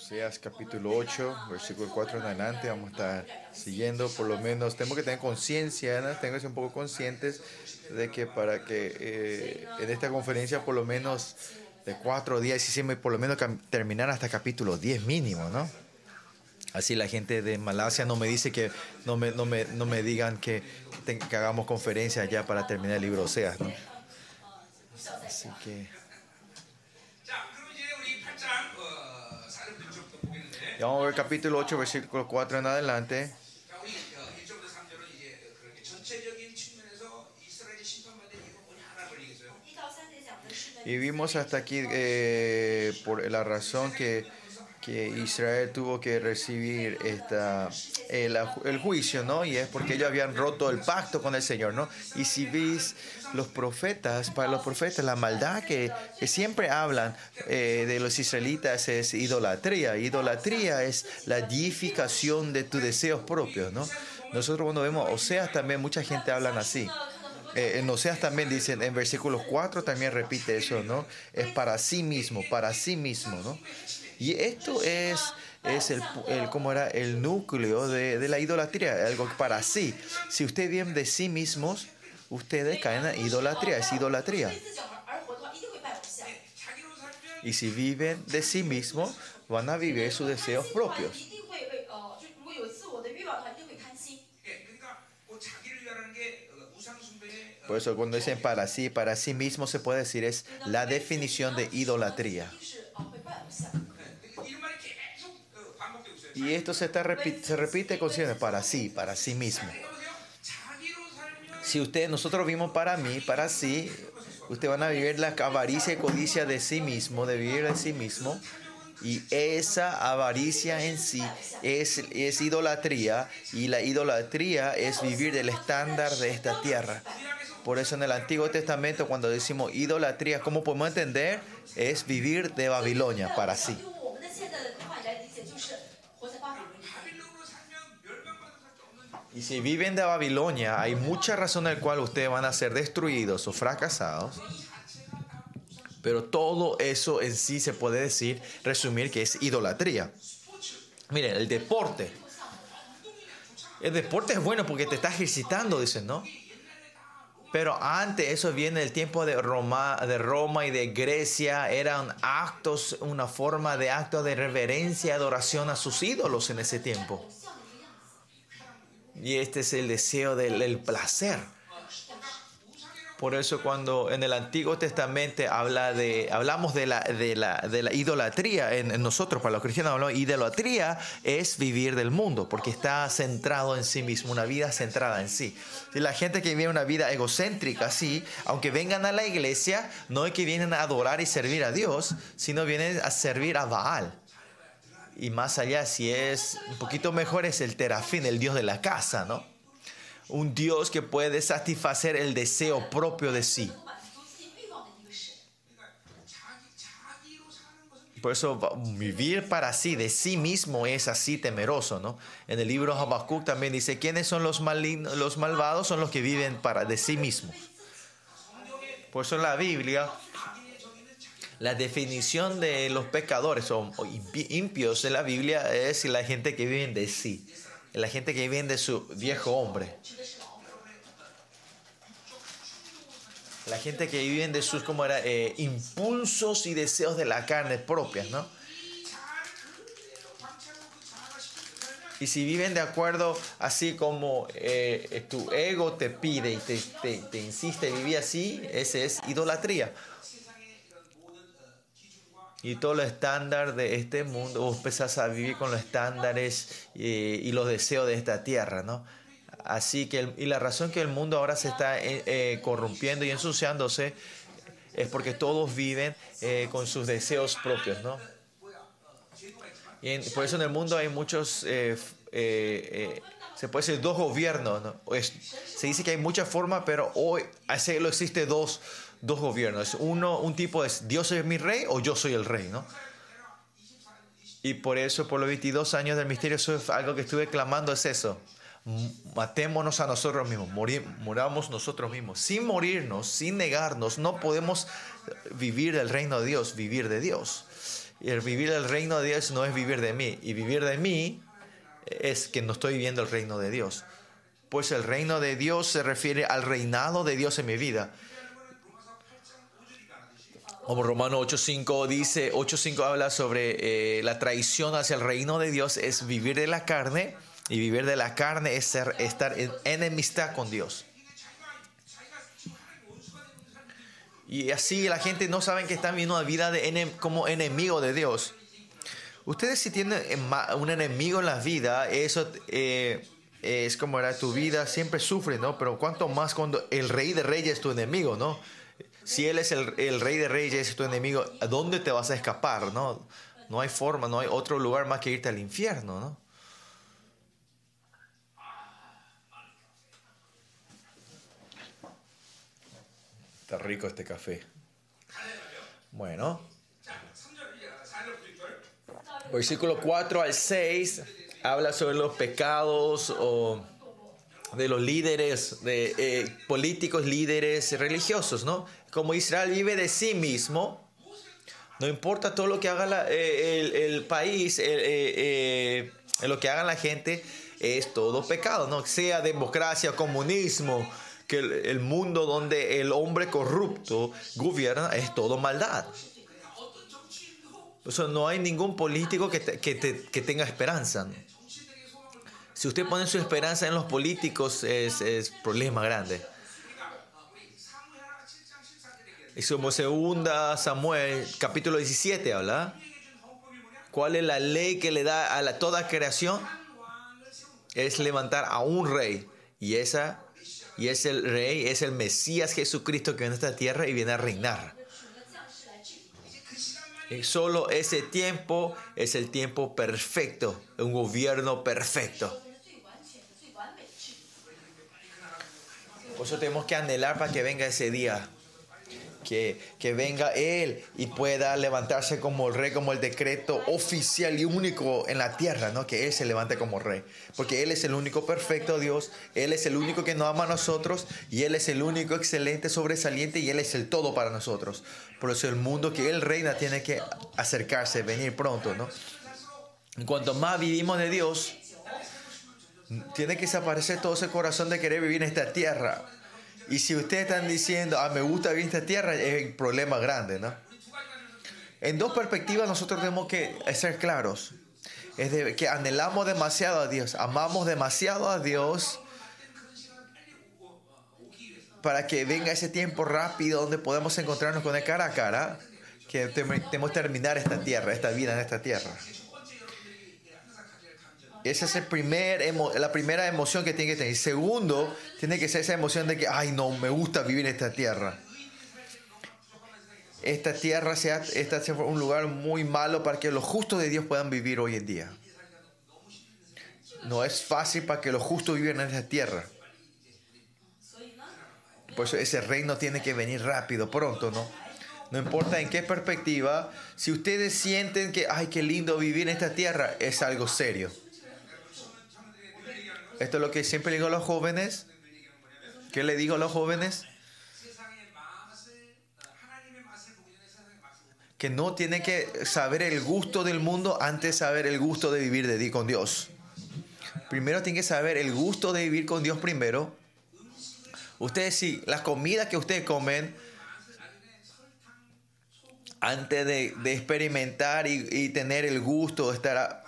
Oseas capítulo 8, versículo 4 en adelante, vamos a estar siguiendo, por lo menos tenemos que tener conciencia, ¿no? tengo que ser un poco conscientes de que para que eh, en esta conferencia por lo menos de cuatro días hicimos por lo menos terminar hasta capítulo 10 mínimo, ¿no? Así la gente de Malasia no me dice que, no me, no me, no me digan que, que, hagamos conferencia ya para terminar el libro Oseas, ¿no? Así que... Y vamos a ver capítulo 8, versículo 4 en adelante. Y vimos hasta aquí eh, por la razón que, que, Israel tuvo que recibir esta, el, el, juicio, ¿no? Y es porque ellos habían roto el pacto con el Señor, ¿no? Y si veis los profetas, para los profetas, la maldad que, que siempre hablan eh, de los israelitas es idolatría. Idolatría es la deificación de tus deseos propios, ¿no? Nosotros cuando vemos Oseas también mucha gente hablan así. Eh, en Oseas también dicen, en versículo 4 también repite eso, ¿no? Es para sí mismo, para sí mismo, ¿no? Y esto es, es el, el ¿cómo era? el núcleo de, de la idolatría, algo para sí. Si ustedes vienen de sí mismos, ustedes caen en idolatría, es idolatría. Y si viven de sí mismos, van a vivir sus deseos propios. Por eso cuando dicen para sí, para sí mismo se puede decir es la definición de idolatría. Y esto se, repite con para sí, para sí mismo. Si usted, nosotros vimos para mí, para sí, usted van a vivir la avaricia y codicia de sí mismo, de vivir de sí mismo. Y esa avaricia en sí es, es idolatría. Y la idolatría es vivir del estándar de esta tierra. Por eso en el Antiguo Testamento cuando decimos idolatría, ¿cómo podemos entender? Es vivir de Babilonia para sí. Y si viven de Babilonia, hay mucha razón la cual ustedes van a ser destruidos o fracasados. Pero todo eso en sí se puede decir, resumir que es idolatría. Miren, el deporte. El deporte es bueno porque te está ejercitando, dicen, ¿no? Pero antes, eso viene del tiempo de Roma, de Roma y de Grecia, eran actos, una forma de acto de reverencia adoración a sus ídolos en ese tiempo. Y este es el deseo del placer. Por eso cuando en el Antiguo Testamento habla de, hablamos de la, de la, de la idolatría, en, nosotros, para los cristianos hablamos, idolatría es vivir del mundo, porque está centrado en sí mismo, una vida centrada en sí. Y la gente que vive una vida egocéntrica, sí, aunque vengan a la iglesia, no es que vienen a adorar y servir a Dios, sino vienen a servir a Baal. Y más allá, si es un poquito mejor, es el terafín, el dios de la casa, ¿no? Un Dios que puede satisfacer el deseo propio de sí. Por eso vivir para sí, de sí mismo, es así temeroso, ¿no? En el libro Habacuc también dice, ¿quiénes son los, los malvados? Son los que viven para de sí mismos. Por eso en la Biblia, la definición de los pecadores o impios en la Biblia es la gente que vive de sí la gente que viene de su viejo hombre. La gente que vive de sus como era, eh, impulsos y deseos de la carne propias, ¿no? Y si viven de acuerdo, así como eh, tu ego te pide y te, te, te insiste vivir así, ese es idolatría y todo lo estándar de este mundo, vos empezás a vivir con los estándares eh, y, los deseos de esta tierra, ¿no? Así que, y la razón que el mundo ahora se está eh, eh, corrompiendo y ensuciándose es porque todos viven con sus deseos propios, ¿no? Y por eso en el mundo hay muchos, se puede decir dos gobiernos, ¿no? se dice que hay muchas formas, pero hoy lo existe dos dos gobiernos. Uno, un tipo es Dios es mi rey o yo soy el rey, ¿no? Y por eso, por los 22 años del misterio, eso es algo que estuve clamando, es eso. Matémonos a nosotros mismos, morir, moramos nosotros mismos. Sin morirnos, sin negarnos, no podemos vivir del reino de Dios, vivir de Dios. Y el vivir el reino de Dios no es vivir de mí. Y vivir de mí es que no estoy viviendo el reino de Dios. Pues el reino de Dios se refiere al reinado de Dios en mi vida. Como Romano 8.5 dice, 8.5 habla sobre eh, la traición hacia el reino de Dios es vivir de la carne y vivir de la carne es ser, estar en enemistad con Dios. Y así la gente no sabe que están viviendo una vida de como enemigo de Dios. Ustedes si tienen un enemigo en la vida, eso eh, es como era tu vida, siempre sufre, ¿no? Pero cuánto más cuando el rey de reyes es tu enemigo, ¿no? Si él es el, rey de reyes, es tu enemigo, ¿a dónde te vas a escapar, no? No hay forma, no hay otro lugar más que irte al infierno, ¿no? Está rico este café. Bueno. Versículo 4 al 6 habla sobre los pecados o de los líderes, de eh, políticos, líderes religiosos, ¿no? Como Israel vive de sí mismo, no importa todo lo que haga eh, el, país, eh, lo que haga la gente, es todo pecado, ¿no? Sea democracia, comunismo, que el, mundo donde el hombre corrupto gobierna es todo maldad. O no hay ningún político que, que, tenga esperanza. Si usted pone su esperanza en los políticos, es, es problema grande. Y como segunda Samuel, capítulo 17, habla. ¿Cuál es la ley que le da a la, toda creación? Es levantar a un rey. Y esa y es el rey, es el Mesías Jesucristo que viene a esta tierra y viene a reinar. Y solo ese tiempo es el tiempo perfecto, un gobierno perfecto. Por eso tenemos que anhelar para que venga ese día que, venga Él y pueda levantarse como rey, como el decreto oficial y único en la tierra, ¿no? Que Él se levante como rey. Porque Él es el único perfecto Dios, Él es el único que nos ama a nosotros y Él es el único excelente, sobresaliente y Él es el todo para nosotros. Por eso el mundo que Él reina tiene que acercarse, venir pronto, ¿no? En cuanto más vivimos de Dios, tiene que desaparecer todo ese corazón de querer vivir en esta tierra y si ustedes están diciendo, ah, me gusta vivir esta tierra, es un problema grande, ¿no? En dos perspectivas nosotros tenemos que ser claros. Es que anhelamos demasiado a Dios, amamos demasiado a Dios para que venga ese tiempo rápido donde podemos encontrarnos con él cara a cara, que tenemos que terminar esta tierra, esta vida en esta tierra. Esa es primer la primera emoción que tiene que tener. Segundo, tiene que ser esa emoción de que, ay, no, me gusta vivir en esta tierra. Esta tierra sea un lugar muy malo para que los justos de Dios puedan vivir hoy en día. No es fácil para que los justos vivan en esta tierra. Por eso ese reino tiene que venir rápido, pronto, ¿no? No importa en qué perspectiva, si ustedes sienten que, ay, qué lindo vivir en esta tierra, es algo serio. Esto es lo que siempre digo a los jóvenes. ¿Qué le digo a los jóvenes? Que no tienen que saber el gusto del mundo antes de saber el gusto de vivir de, con Dios. Primero tienen que saber el gusto de vivir con Dios primero. Ustedes sí, las comidas que ustedes comen, antes de, experimentar y, y, tener el gusto, estar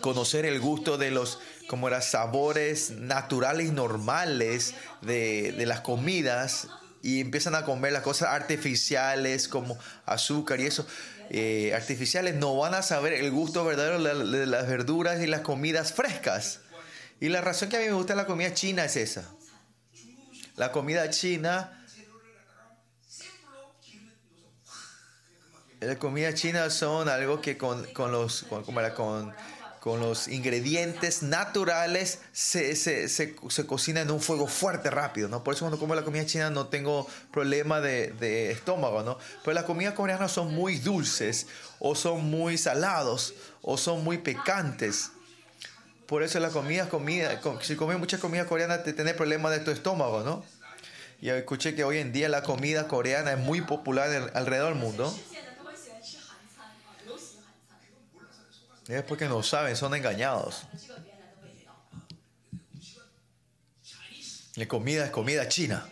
conocer el gusto de los como eran sabores naturales y normales de, las comidas y empiezan a comer las cosas artificiales como azúcar y eso. Eh, artificiales no van a saber el gusto verdadero de las verduras y las comidas frescas. Y la razón que a mí me gusta la comida china es esa. La comida china la comida china son algo que con, los con, con con los ingredientes naturales se, se, se, cocina en un fuego fuerte, rápido, ¿no? Por eso cuando como la comida china no tengo problema de, de estómago, ¿no? Pero las comidas coreanas son muy dulces, o son muy salados, o son muy picantes. Por eso la comida, comida, si comes mucha comida coreana te tienes problemas de tu estómago, ¿no? Y escuché que hoy en día la comida coreana es muy popular alrededor del mundo. Es porque no saben, son engañados. La comida es comida china.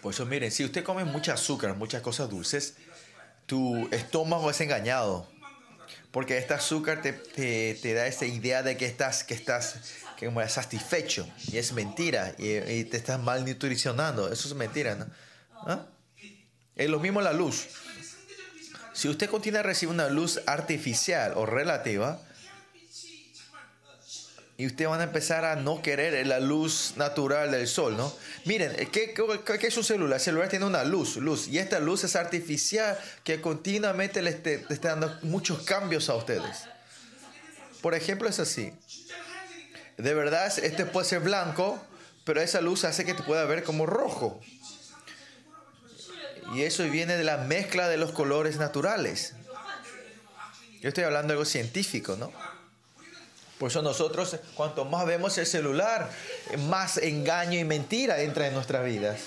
Por eso miren, si usted come mucha azúcar, muchas cosas dulces, tu estómago es engañado. Porque este azúcar te, te, da esa idea de que estás, que estás que como satisfecho. Y es mentira. Y, te estás mal nutricionando. Eso es mentira, ¿no? ¿Ah? Es lo mismo la luz. Si usted continúa a recibir una luz artificial o relativa, y ustedes van a empezar a no querer la luz natural del sol, ¿no? Miren, ¿qué, qué, es un celular? El celular tiene una luz, luz, y esta luz es artificial que continuamente le, está dando muchos cambios a ustedes. Por ejemplo, es así. De verdad, este puede ser blanco, pero esa luz hace que te pueda ver como rojo. Y eso viene de la mezcla de los colores naturales. Yo estoy hablando de algo científico, ¿no? Por eso nosotros, cuanto más vemos el celular, más engaño y mentira entra en nuestras vidas.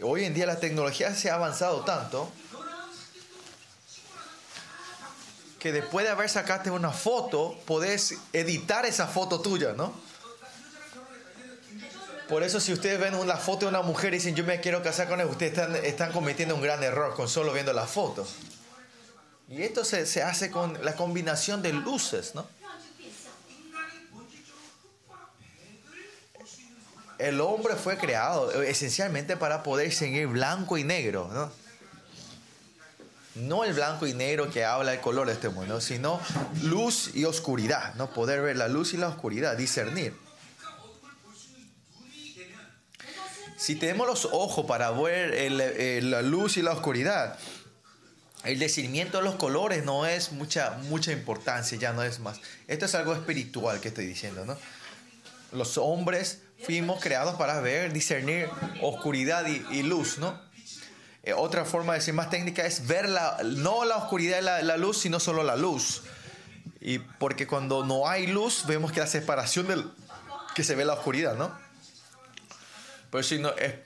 Hoy en día la tecnología se ha avanzado tanto que después de haber sacado una foto, podés editar esa foto tuya, ¿no? Por eso si ustedes ven una foto de una mujer y dicen yo me quiero casar con él, ustedes están, están cometiendo un gran error con solo viendo la foto. Y esto se, se hace con la combinación de luces, ¿no? El hombre fue creado esencialmente para poder seguir blanco y negro, ¿no? No el blanco y negro que habla el color de este mundo, sino luz y oscuridad, ¿no? Poder ver la luz y la oscuridad, discernir. Si tenemos los ojos para ver la luz y la oscuridad, el discernimiento de los colores no es mucha, mucha importancia, ya no es más. Esto es algo espiritual que estoy diciendo, ¿no? Los hombres fuimos creados para ver, discernir oscuridad y, luz, ¿no? Eh, otra forma de decir más técnica es ver la, no la oscuridad y la, luz, sino solo la luz. Y porque cuando no hay luz, vemos que la separación del, que se ve la oscuridad, ¿no? Por eso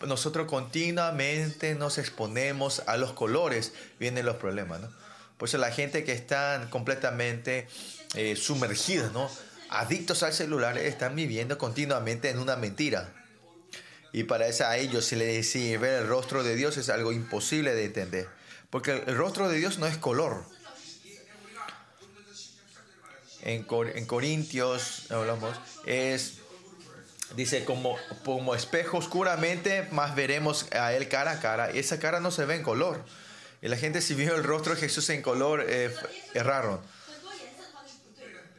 nosotros continuamente nos exponemos a los colores, vienen los problemas, ¿no? Por eso la gente que está completamente eh, ¿no? Adictos al celular, están viviendo continuamente en una mentira. Y para eso a ellos si les decir ver el rostro de Dios es algo imposible de entender. Porque el rostro de Dios no es color. En, en Corintios hablamos, es Dice, como, como espejo oscuramente, más veremos a él cara a cara. Y esa cara no se ve en color. Y la gente si vio el rostro de Jesús en color, eh, erraron.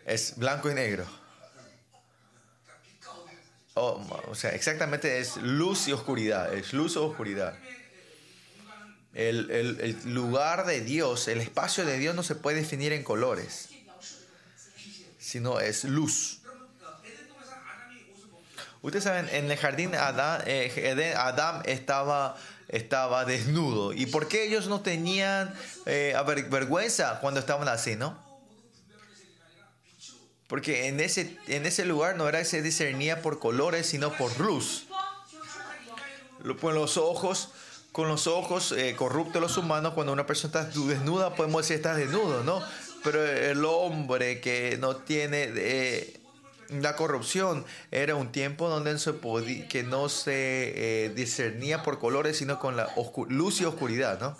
Es blanco y negro. Oh, o sea, exactamente es luz y oscuridad. Es luz o oscuridad. El, el lugar de Dios, el espacio de Dios no se puede definir en colores, sino es luz. Ustedes saben, en el jardín eh, Adán estaba, estaba desnudo. ¿Y por qué ellos no tenían eh, vergüenza cuando estaban así, no? Porque en ese, en ese lugar no era que se discernía por colores, sino por luz. Con los ojos, con los ojos eh, corruptos los humanos, cuando una persona está desnuda, podemos decir está desnudo, ¿no? Pero el hombre que no tiene la corrupción era un tiempo donde que no se eh, discernía por colores, sino con la luz y oscuridad, ¿no?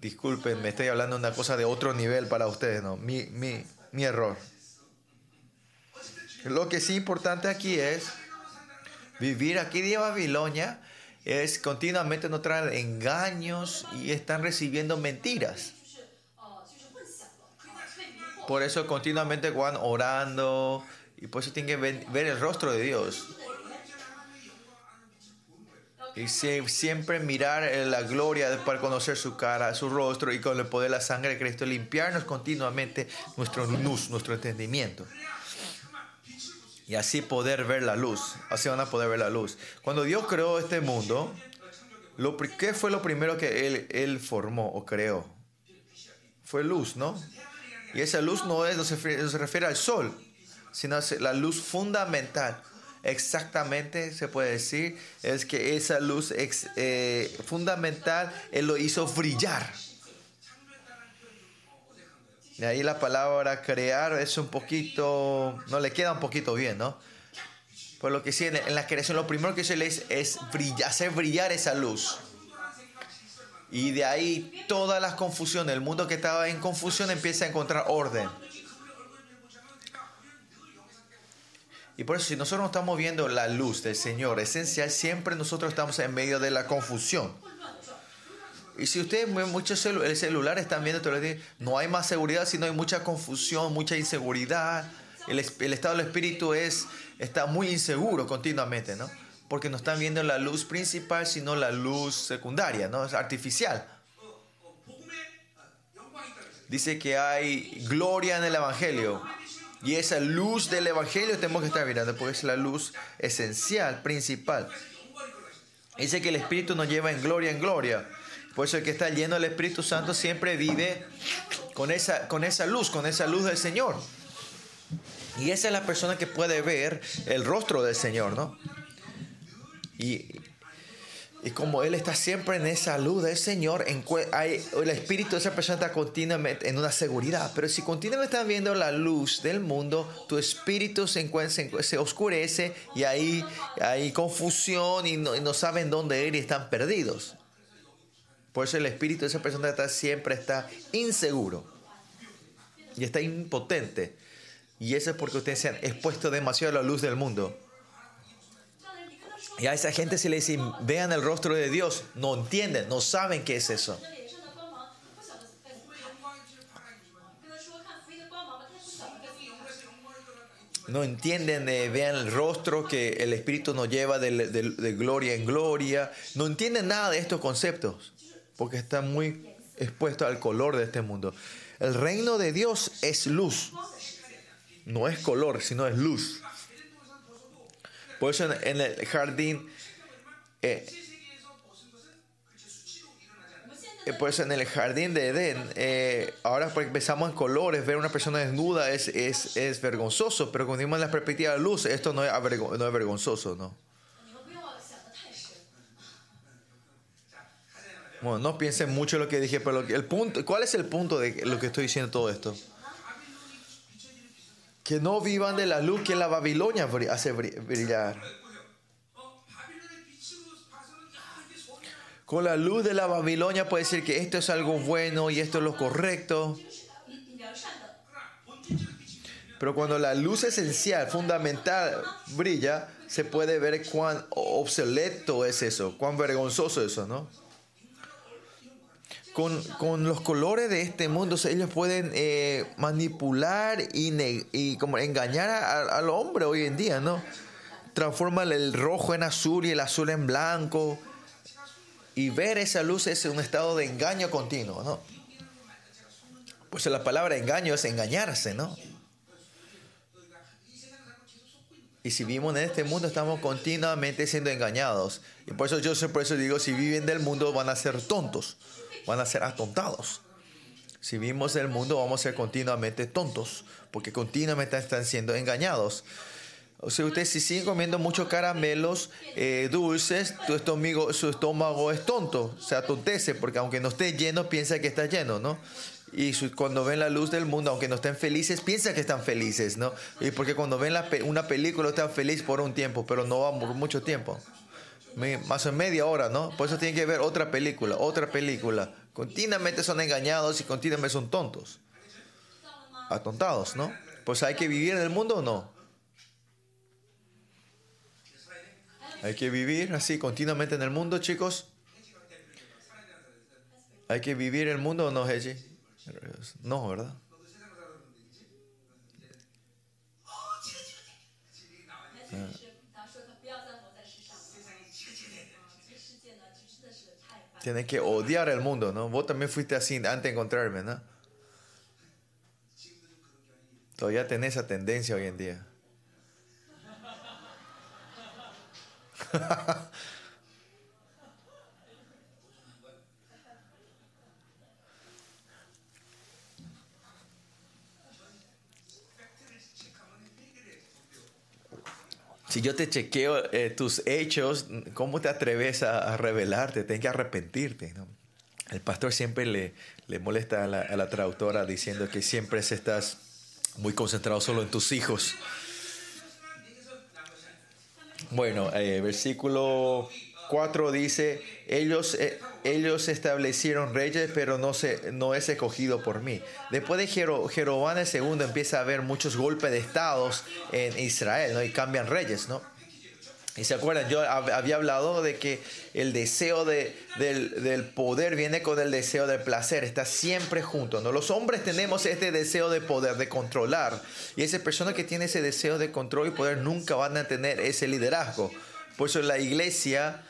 Disculpen, me estoy hablando de una cosa de otro nivel para ustedes, ¿no? Mi, mi, mi error. Lo que sí importante aquí es vivir aquí de Babilonia es continuamente no engaños y están recibiendo mentiras. Por eso continuamente van orando y por eso tienen que ver, el rostro de Dios. Y siempre mirar la gloria para conocer su cara, su rostro y con el poder de la sangre de Cristo limpiarnos continuamente nuestro luz, nuestro entendimiento. Y así poder ver la luz. Así van a poder ver la luz. Cuando Dios creó este mundo, lo, ¿qué fue lo primero que él, él formó o creó? Fue luz, ¿no? Y esa luz no, es, no, se, refiere, al sol, sino la luz fundamental. Exactamente se puede decir es que esa luz eh, fundamental Él lo hizo brillar. Y ahí la palabra crear es un poquito, no le queda un poquito bien, ¿no? Por lo que sí, en, la creación lo primero que se le es, es hacer brillar esa luz. Y de ahí todas las confusiones, el mundo que estaba en confusión empieza a encontrar orden. Y por eso si nosotros no estamos viendo la luz del Señor esencial, siempre nosotros estamos en medio de la confusión. Y si ustedes muchos el celular están viendo todo el día, no hay más seguridad, sino hay mucha confusión, mucha inseguridad. El, el estado del espíritu es, está muy inseguro continuamente, ¿no? porque no están viendo la luz principal, sino la luz secundaria, ¿no? Es artificial. Dice que hay gloria en el Evangelio. Y esa luz del Evangelio tenemos que estar mirando, porque es la luz esencial, principal. Dice que el Espíritu nos lleva en gloria en gloria. Por eso el que está lleno del Espíritu Santo siempre vive con esa, con esa luz, con esa luz del Señor. Y esa es la persona que puede ver el rostro del Señor, ¿no? Y, y como Él está siempre en esa luz del Señor, hay, el espíritu de esa persona está continuamente en una seguridad. Pero si continuamente están viendo la luz del mundo, tu espíritu se, oscurece y ahí hay confusión y no, no, saben dónde ir y están perdidos. Por eso el espíritu de esa persona está, siempre está inseguro y está impotente. Y eso es porque ustedes se han expuesto demasiado a la luz del mundo. Y a esa gente se le dice, vean el rostro de Dios, no entienden, no saben qué es eso. No entienden, vean el rostro que el Espíritu nos lleva de, de, gloria en gloria. No entienden nada de estos conceptos, porque están muy expuestos al color de este mundo. El reino de Dios es luz. No es color, sino es luz. Por eso en, el jardín, eh, eh, por eso en el jardín de Edén, eh, ahora porque empezamos en colores, ver a una persona desnuda es, es, es vergonzoso, pero cuando vimos la perspectiva de luz, esto no es, no es vergonzoso, ¿no? Bueno, no piensen mucho en lo que dije, pero el punto, ¿cuál es el punto de lo que estoy diciendo todo esto? Que no vivan de la luz que la Babilonia hace brillar. Con la luz de la Babilonia puede decir que esto es algo bueno y esto es lo correcto. Pero cuando la luz esencial, fundamental, brilla, se puede ver cuán obsoleto es eso, cuán vergonzoso es eso, ¿no? Con, los colores de este mundo, ellos pueden eh, manipular y, y, como engañar al hombre hoy en día, ¿no? Transforman el rojo en azul y el azul en blanco. Y ver esa luz es un estado de engaño continuo, ¿no? Pues la palabra engaño es engañarse, ¿no? Y si vivimos en este mundo, estamos continuamente siendo engañados. Y por eso yo por eso digo, si viven del mundo van a ser tontos van a ser atontados. Si vimos el mundo, vamos a ser continuamente tontos, porque continuamente están siendo engañados. O sea, ustedes si siguen comiendo muchos caramelos eh, dulces, tu estómago, su estómago es tonto, se atontece, porque aunque no esté lleno, piensa que está lleno, ¿no? Y cuando ven la luz del mundo, aunque no estén felices, piensa que están felices, ¿no? Y porque cuando ven una película están felices por un tiempo, pero no va por mucho tiempo más o media hora, ¿no? Por eso tienen que ver otra película, otra película. Continuamente son engañados y continuamente son tontos. Atontados, ¿no? Pues hay que vivir en el mundo o no. Hay que vivir así continuamente en el mundo, chicos. Hay que vivir el mundo o no, Heji. No, ¿verdad? Ah. Tienes que odiar el mundo, ¿no? Vos también fuiste así antes de encontrarme, ¿no? Todavía tenés esa tendencia hoy en día. Si yo te chequeo eh, tus hechos, ¿cómo te atreves a, revelarte? Tienes que arrepentirte. El pastor siempre le, le molesta a la, a la, traductora diciendo que siempre estás muy concentrado solo en tus hijos. Bueno, eh, versículo 4 dice, ellos, eh, ellos establecieron reyes, pero no, se, no es escogido por mí. Después de Jeroboam II empieza a haber muchos golpes de estados en Israel, ¿no? Y cambian reyes, ¿no? Y se acuerdan, yo había hablado de que el deseo de, del, del, poder viene con el deseo del placer, está siempre junto. ¿no? Los hombres tenemos este deseo de poder, de controlar. Y esa persona que tiene ese deseo de control y poder nunca van a tener ese liderazgo. Por eso la iglesia,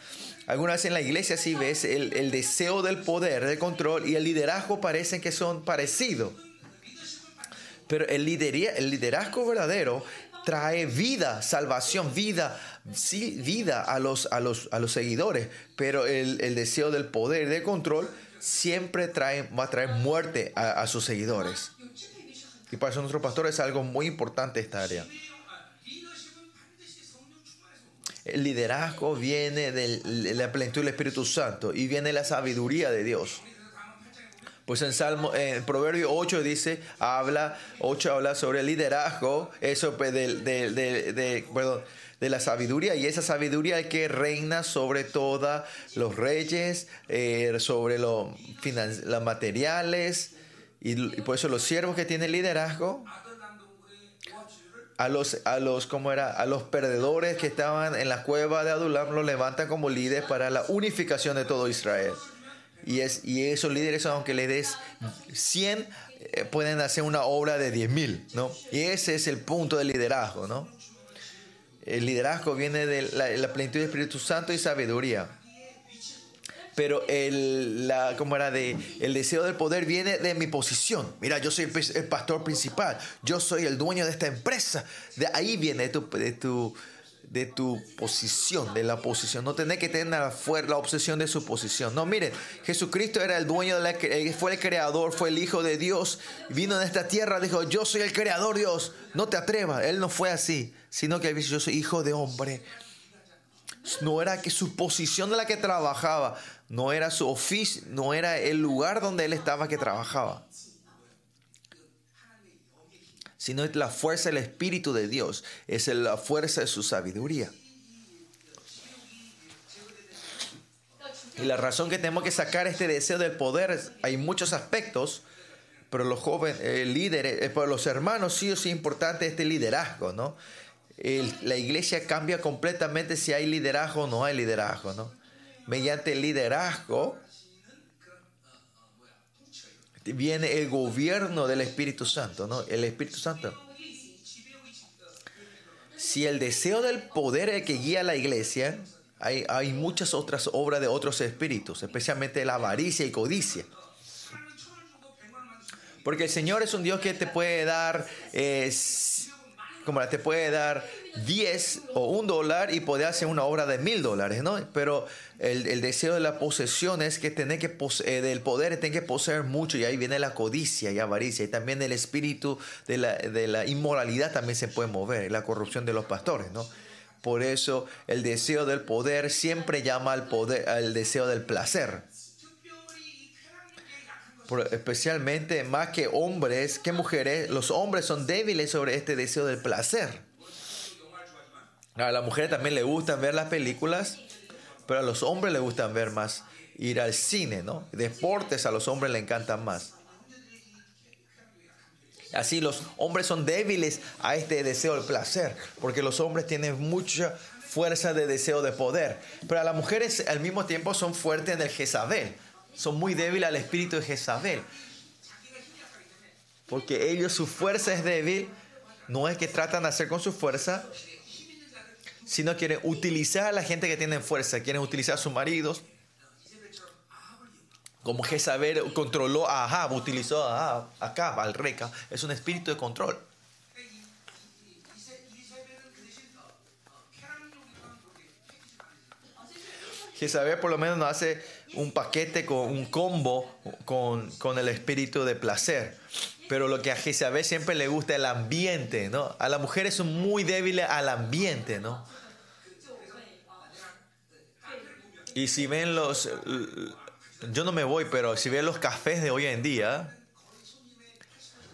algunas veces en la iglesia sí ves el, el deseo del poder, del control y el liderazgo parecen que son parecidos. Pero el, el liderazgo verdadero trae vida, salvación, vida, sí, vida a los, a los, a los seguidores, pero el, el deseo del poder, de control, siempre trae, va a traer muerte a, a, sus seguidores. Y para eso nuestro pastor es algo muy importante esta área. El liderazgo viene de la plenitud del Espíritu Santo y viene la sabiduría de Dios. Pues en Salmo, en Proverbio 8 dice, habla, 8 habla sobre el liderazgo, eso de, de, de, de, perdón, la sabiduría, y esa sabiduría que reina sobre todos los reyes, eh, sobre los materiales, y, y, por eso los siervos que tienen liderazgo, a los, a los, ¿cómo era? A los perdedores que estaban en la cueva de Adulam, los levantan como líderes para la unificación de todo Israel. Y, es, y esos líderes, aunque le des 100, eh, pueden hacer una obra de 10 mil, ¿no? Y ese es el punto del liderazgo, ¿no? El liderazgo viene de la, la plenitud del Espíritu Santo y sabiduría. Pero el, la, ¿cómo era? De, el deseo del poder viene de mi posición. Mira, yo soy el, pastor principal. Yo soy el dueño de esta empresa. De ahí viene de tu, de tu, de tu posición, de la posición. No tener que tener la, la obsesión de su posición. No, miren, Jesucristo era el dueño, de la, fue el creador, fue el Hijo de Dios. Vino de esta tierra, dijo, yo soy el creador Dios. No te atrevas. Él no fue así, sino que dijo, yo soy hijo de hombre. No era que su posición de la que trabajaba, no era su oficio, no era el lugar donde él estaba que trabajaba sino es la fuerza del Espíritu de Dios, es la fuerza de su sabiduría. Y la razón que tenemos que sacar este deseo del poder, hay muchos aspectos, pero los jóvenes, líderes, eh, los hermanos sí es importante este liderazgo, ¿no? La iglesia cambia completamente si hay liderazgo o no hay liderazgo, ¿no? Mediante el liderazgo, viene el gobierno del Espíritu Santo, ¿no? El Espíritu Santo. Si el deseo del poder es el que guía a la iglesia, hay, hay muchas otras obras de otros espíritus, especialmente la avaricia y codicia. Porque el Señor es un Dios que te puede dar, eh, como te puede dar 10 o un dólar y poder hacer una obra de mil dólares, ¿no? Pero el, el, deseo de la posesión es que tener que poseer, del poder tiene que poseer mucho y ahí viene la codicia y avaricia y también el espíritu de la, de la inmoralidad también se puede mover, la corrupción de los pastores, ¿no? Por eso el deseo del poder siempre llama al poder, al deseo del placer. Especialmente más que hombres, que mujeres, los hombres son débiles sobre este deseo del placer. A las mujeres también le gustan ver las películas, pero a los hombres les gustan ver más ir al cine, ¿no? Deportes a los hombres les encantan más. Así los hombres son débiles a este deseo del placer, porque los hombres tienen mucha fuerza de deseo de poder, pero a las mujeres al mismo tiempo son fuertes en el Jezabel, son muy débiles al espíritu de Jezabel, porque ellos su fuerza es débil, no es que tratan de hacer con su fuerza, sino quieren utilizar a la gente que tiene fuerza, quieren utilizar a sus maridos. Como Jezabel controló a Ahab, utilizó a Ahab, acá, al reca, es un espíritu de control. Jezabel por lo menos nos hace un paquete con un combo con, con el espíritu de placer. Pero lo que a Jezabel siempre le gusta es el ambiente, ¿no? A las mujeres son muy débiles al ambiente, ¿no? Y si ven los, yo no me voy, pero si ven los cafés de hoy en día,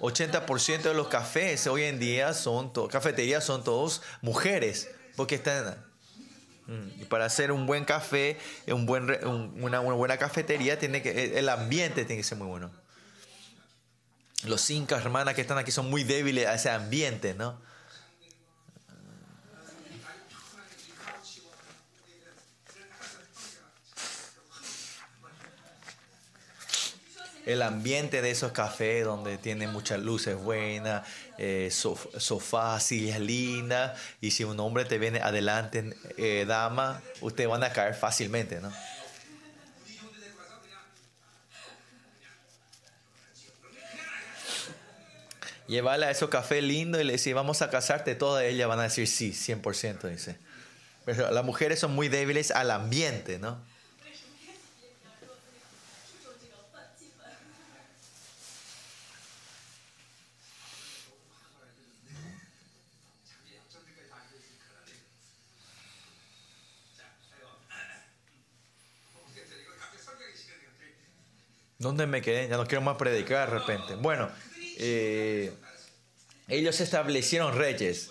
80% de los cafés hoy en día son, cafeterías son todos mujeres, porque están... Para hacer un buen café, un buen, una, buena cafetería, tiene que, el ambiente tiene que ser muy bueno. Los incas, hermanas que están aquí, son muy débiles a ese ambiente, ¿no? el ambiente de esos cafés donde tienen muchas luces buenas, eh, sofás, sillas lindas, y si un hombre te viene adelante, eh, dama, ustedes van a caer fácilmente, ¿no? Llevarle a esos cafés lindos y le decir, vamos a casarte, todas ellas van a decir sí, 100%, dice. Pero las mujeres son muy débiles al ambiente, ¿no? ¿Dónde me quedé? Ya no quiero más predicar de repente. Bueno, eh, ellos establecieron reyes.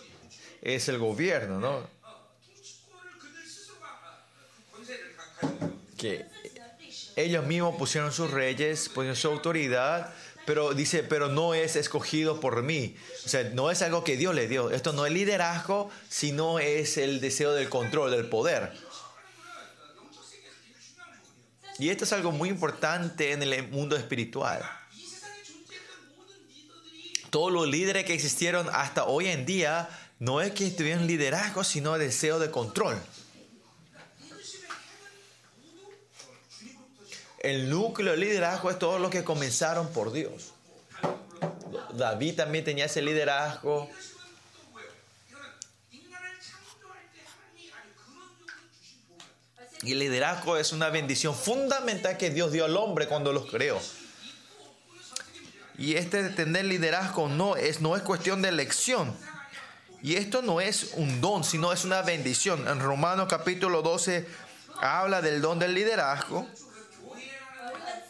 Es el gobierno, ¿no? Que ellos mismos pusieron sus reyes, pusieron su autoridad, pero dice, pero no es escogido por mí. O sea, no es algo que Dios le dio. Esto no es liderazgo, sino es el deseo del control, del poder. Y esto es algo muy importante en el mundo espiritual. Todos los líderes que existieron hasta hoy en día no es que tuvieron liderazgo, sino deseo de control. El núcleo del liderazgo es todo lo que comenzaron por Dios. David también tenía ese liderazgo. Y el liderazgo es una bendición fundamental que Dios dio al hombre cuando los creó. Y este de tener liderazgo no es, no es cuestión de elección. Y esto no es un don, sino es una bendición. En Romanos capítulo 12 habla del don del liderazgo.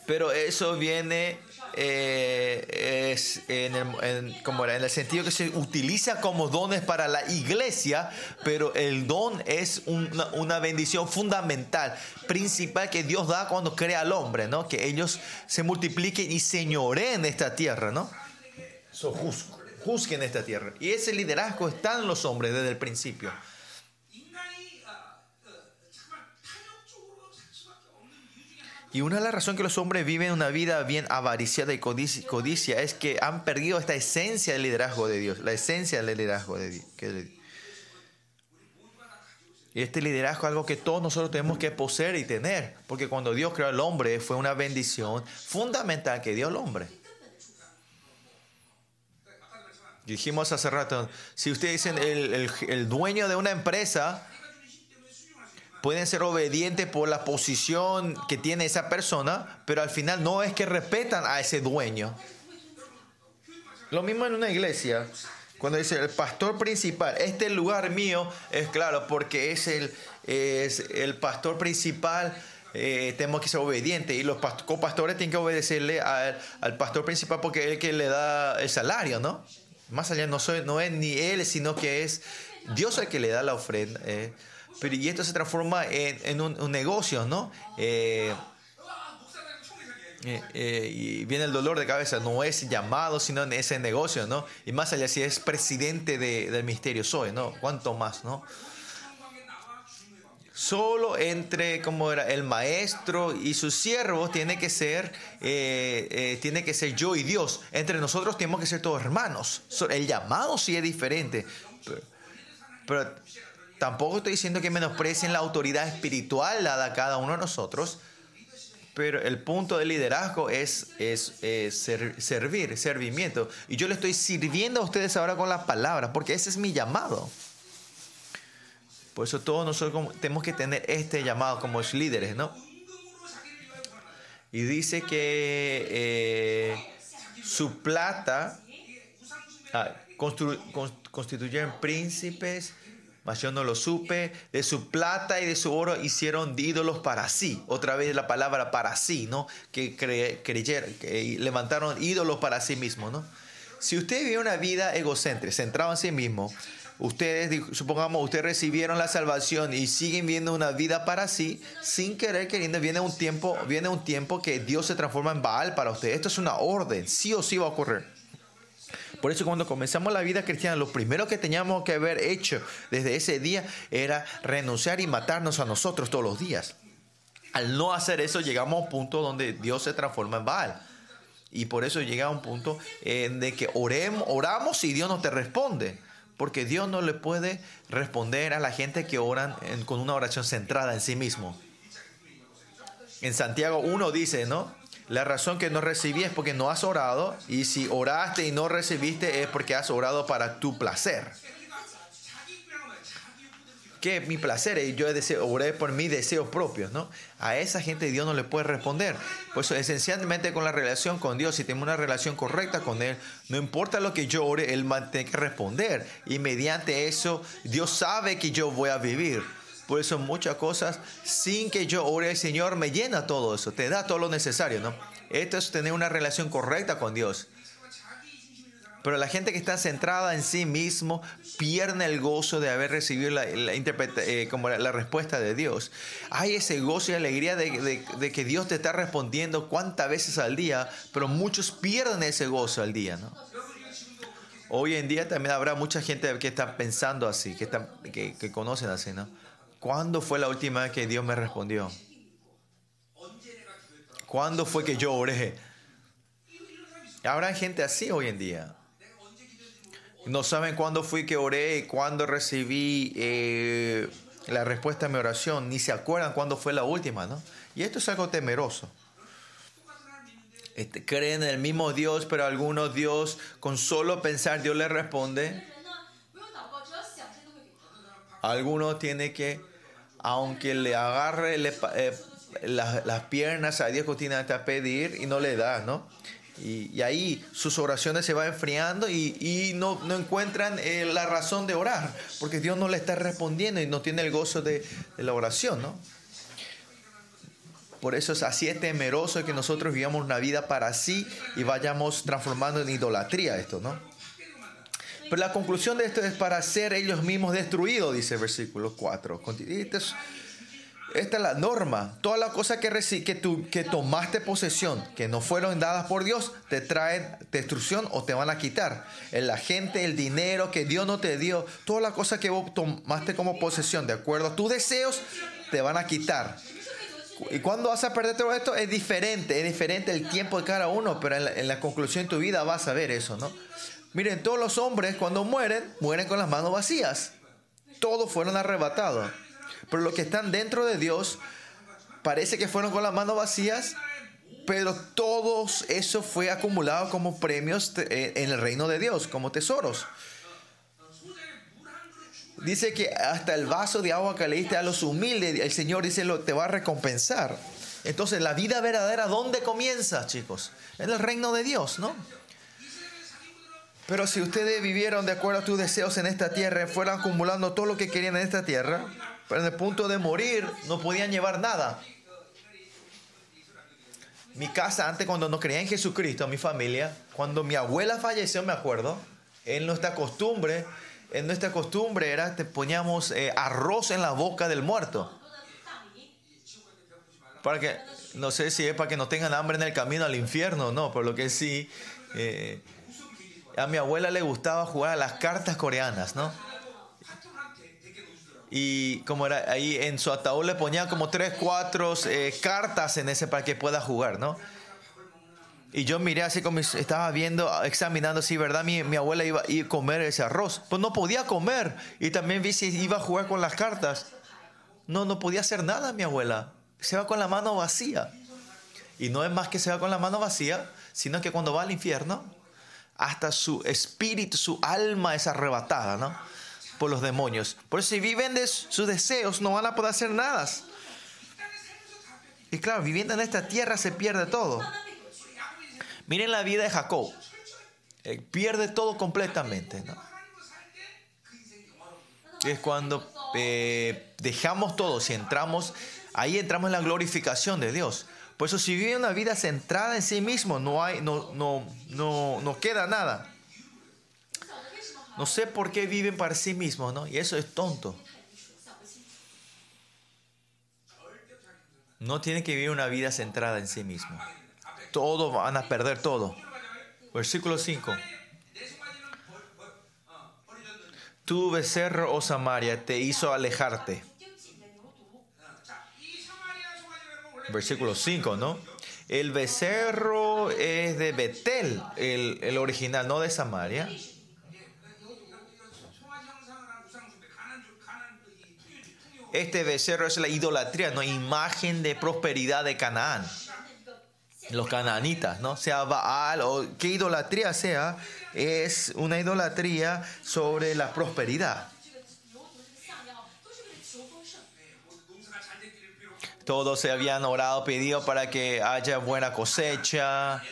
Pero eso viene eh, es en el, como era, en el sentido que se utiliza como dones para la iglesia, pero el don es una, una, bendición fundamental, principal que Dios da cuando crea al hombre, ¿no? Que ellos se multipliquen y señoreen esta tierra, ¿no? Juzguen esta tierra. Y ese liderazgo está en los hombres desde el principio. Y una de las razones que los hombres viven una vida bien avariciada y codicia, es que han perdido esta esencia del liderazgo de Dios, la esencia del liderazgo de Dios. Y este liderazgo es algo que todos nosotros tenemos que poseer y tener, porque cuando Dios creó al hombre fue una bendición fundamental que dio al hombre. Dijimos hace rato, si ustedes dicen el, el dueño de una empresa, pueden ser obedientes por la posición que tiene esa persona, pero al final no es que respetan a ese dueño. Lo mismo en una iglesia, cuando dice el pastor principal, este lugar mío es claro, porque es el, el pastor principal. Eh, tenemos que ser obedientes y los copastores tienen que obedecerle al, al, pastor principal porque es el que le da el salario, ¿no? Más allá no, soy, no es ni él, sino que es Dios el que le da la ofrenda. Eh. Pero, y esto se transforma en, un, negocio, ¿no? Eh, eh, eh, y viene el dolor de cabeza, no es llamado, sino en ese negocio, ¿no? Y más allá, si es presidente del ministerio, soy, ¿no? ¿Cuánto más, ¿no? Solo entre, como era, el maestro y sus siervos tiene que ser, tiene que ser yo y Dios. Entre nosotros tenemos que ser todos hermanos. El llamado sí es diferente. pero Tampoco estoy diciendo que menosprecien la autoridad espiritual dada a cada uno de nosotros, pero el punto de liderazgo es, es, servir, servimiento. Y yo le estoy sirviendo a ustedes ahora con la palabra, porque ese es mi llamado. Por eso todos nosotros tenemos que tener este llamado como líderes, ¿no? Y dice que eh, su plata ah, constru- príncipes, mas yo no lo supe. De su plata y de su oro hicieron ídolos para sí. Otra vez la palabra para sí, ¿no? Que cre- creyeron, que levantaron ídolos para sí mismos, ¿no? Si usted vive una vida egocéntrica, centrado en sí mismo, ustedes, supongamos, ustedes recibieron la salvación y siguen viviendo una vida para sí, sin querer queriendo, viene un tiempo, viene un tiempo que Dios se transforma en Baal para ustedes. Esto es una orden, sí o sí va a ocurrir. Por eso cuando comenzamos la vida cristiana, lo primero que teníamos que haber hecho desde ese día era renunciar y matarnos a nosotros todos los días. Al no hacer eso, llegamos a un punto donde Dios se transforma en Baal. Y por eso llega a un punto en de que oremos, oramos y Dios no te responde. Porque Dios no le puede responder a la gente que oran con una oración centrada en sí mismo. En Santiago 1 dice, ¿no? La razón que no recibí es porque no has orado. Y si oraste y no recibiste es porque has orado para tu placer. que mi placer y yo deseo, oré por mis deseos propios, ¿no? A esa gente Dios no le puede responder. Por eso, esencialmente con la relación con Dios, si tenemos una relación correcta con Él, no importa lo que yo ore, Él tener que responder. Y mediante eso, Dios sabe que yo voy a vivir. Por eso muchas cosas, sin que yo ore, el Señor me llena todo eso, te da todo lo necesario, ¿no? Esto es tener una relación correcta con Dios. Pero la gente que está centrada en sí mismo pierde el gozo de haber recibido la, eh, respuesta de Dios. Hay ese gozo y alegría de, que Dios te está respondiendo cuántas veces al día, pero muchos pierden ese gozo al día, ¿no? Hoy en día también habrá mucha gente que está pensando así, que, están, que, que conocen así, ¿no? ¿Cuándo fue la última vez que Dios me respondió? ¿Cuándo fue que yo oré? Habrá gente así hoy en día. No saben cuándo fui que oré y cuándo recibí eh, la respuesta a mi oración, ni se acuerdan cuándo fue la última, ¿no? Y esto es algo temeroso. Este, creen en el mismo Dios, pero algunos Dios, con solo pensar, Dios les responde. Algunos tienen que aunque le agarre eh, las, las piernas a Dios continuamente a pedir y no le da, ¿no? Y, y ahí sus oraciones se van enfriando y, y no, no encuentran eh, la razón de orar, porque Dios no le está respondiendo y no tiene el gozo de, de la oración, ¿no? Por eso es así es temeroso que nosotros vivamos una vida para sí y vayamos transformando en idolatría esto, ¿no? Pero la conclusión de esto es para ser ellos mismos destruidos, dice el versículo 4. Conti- y Esta es, la norma. Todas las cosas que, que, que tomaste posesión, que no fueron dadas por Dios, te traen destrucción o te van a quitar. La gente, el dinero que Dios no te dio, todas las cosas que vos tomaste como posesión, de acuerdo a tus deseos, te van a quitar. Y cuando vas a perder todo esto es diferente, es diferente el tiempo de cada uno, pero en la, en la conclusión de tu vida vas a ver eso, ¿no? Miren, todos los hombres cuando mueren, mueren con las manos vacías. Todos fueron arrebatados. Pero los que están dentro de Dios, parece que fueron con las manos vacías, pero todo eso fue acumulado como premios eh, en el reino de Dios, como tesoros. Dice que hasta el vaso de agua que le diste a los humildes, el Señor dice, lo, te va a recompensar. Entonces, la vida verdadera, ¿dónde comienza, chicos? En el reino de Dios, ¿no? Pero si ustedes vivieron de acuerdo a tus deseos en esta tierra, fueron acumulando todo lo que querían en esta tierra, pero en el punto de morir no podían llevar nada. Mi casa, antes cuando no creía en Jesucristo, mi familia, cuando mi abuela falleció, me acuerdo, en nuestra costumbre, en nuestra costumbre era, te poníamos eh, arroz en la boca del muerto. Para que, no sé si es para que no tengan hambre en el camino al infierno, no, pero lo que sí, eh, a mi abuela le gustaba jugar a las cartas coreanas, ¿no? Y como era ahí en su ataúd le ponían como tres, cuatro eh, cartas en ese para que pueda jugar, ¿no? Y yo miré así como estaba viendo, examinando si verdad mi, mi abuela iba a comer ese arroz. Pues no podía comer. Y también vi si iba a jugar con las cartas. No, no podía hacer nada mi abuela. Se va con la mano vacía. Y no es más que se va con la mano vacía, sino que cuando va al infierno, hasta su espíritu, su alma es arrebatada, ¿no? Por los demonios. Por eso si viven de sus deseos no van a poder hacer nada. Y claro, viviendo en esta tierra se pierde todo. Miren la vida de Jacob. Eh, pierde todo completamente. ¿no? Es cuando eh, dejamos todo, si entramos, ahí entramos en la glorificación de Dios. Por eso si vive una vida centrada en sí mismo, no, hay, no, no, no, no queda nada. No sé por qué viven para sí mismos, ¿no? Y eso es tonto. No tienen que vivir una vida centrada en sí mismo. Todo van a perder todo. Versículo 5. Tu becerro, oh Samaria, te hizo alejarte. versículo 5, ¿no? El becerro es de Betel, el, el original, no de Samaria. Este becerro es la idolatría, no imagen de prosperidad de Canaán. Los cananitas, ¿no? Sea Baal o qué idolatría sea, es una idolatría sobre la prosperidad. Todos se habían orado, pedido para que haya buena cosecha,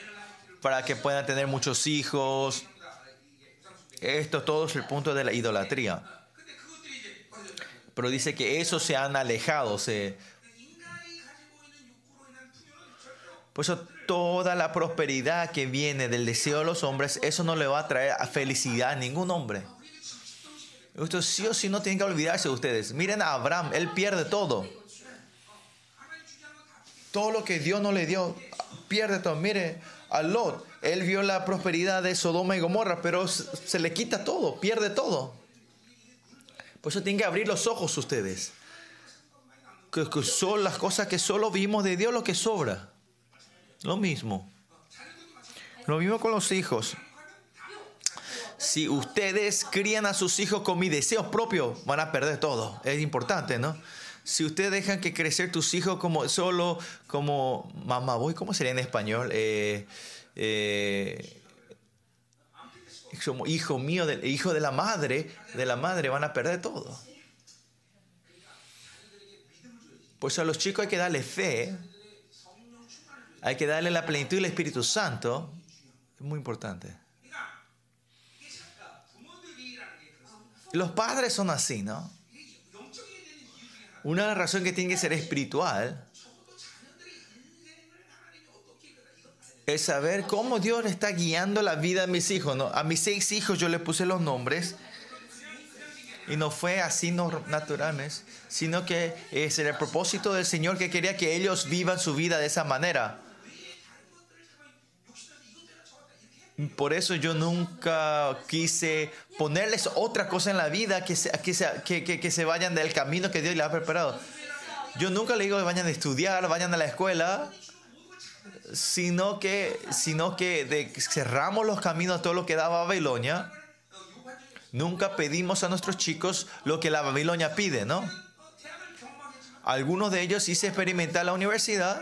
para que puedan tener muchos hijos. Esto todo es el punto de la idolatría. Pero dice que esos se han alejado. Se... Por eso toda la prosperidad que viene del deseo de los hombres, eso no le va a traer a felicidad a ningún hombre. Esto sí o sí no tienen que olvidarse de ustedes. Miren a Abraham, él pierde todo. Todo lo que Dios no le dio, pierde todo. Mire a Lot, él vio la prosperidad de Sodoma y Gomorra, pero se le quita todo, pierde todo. Por eso tienen que abrir los ojos ustedes. Que, que son las cosas que solo vimos de Dios lo que sobra. Lo mismo. Lo mismo con los hijos. Si ustedes crían a sus hijos con mis deseos propios, van a perder todo. Es importante, ¿no? Si ustedes dejan que crecer tus hijos como solo como mamá voy, ¿cómo sería en español? Eh, eh, como hijo mío, hijo de la madre, de la madre van a perder todo. Pues a los chicos hay que darle fe, hay que darle la plenitud del Espíritu Santo. Es muy importante. Los padres son así, ¿no? Una razón que tiene que ser espiritual es saber cómo Dios está guiando la vida de mis hijos. ¿no? A mis seis hijos yo le puse los nombres y no fue así no, naturalmente, sino que es el propósito del Señor que quería que ellos vivan su vida de esa manera. Por eso yo nunca quise ponerles otra cosa en la vida que se, que que, se vayan del camino que Dios les ha preparado. Yo nunca le digo que vayan a estudiar, vayan a la escuela, sino que, sino que cerramos los caminos a todo lo que da Babilonia. Nunca pedimos a nuestros chicos lo que la Babilonia pide, ¿no? Algunos de ellos hice experimentar la universidad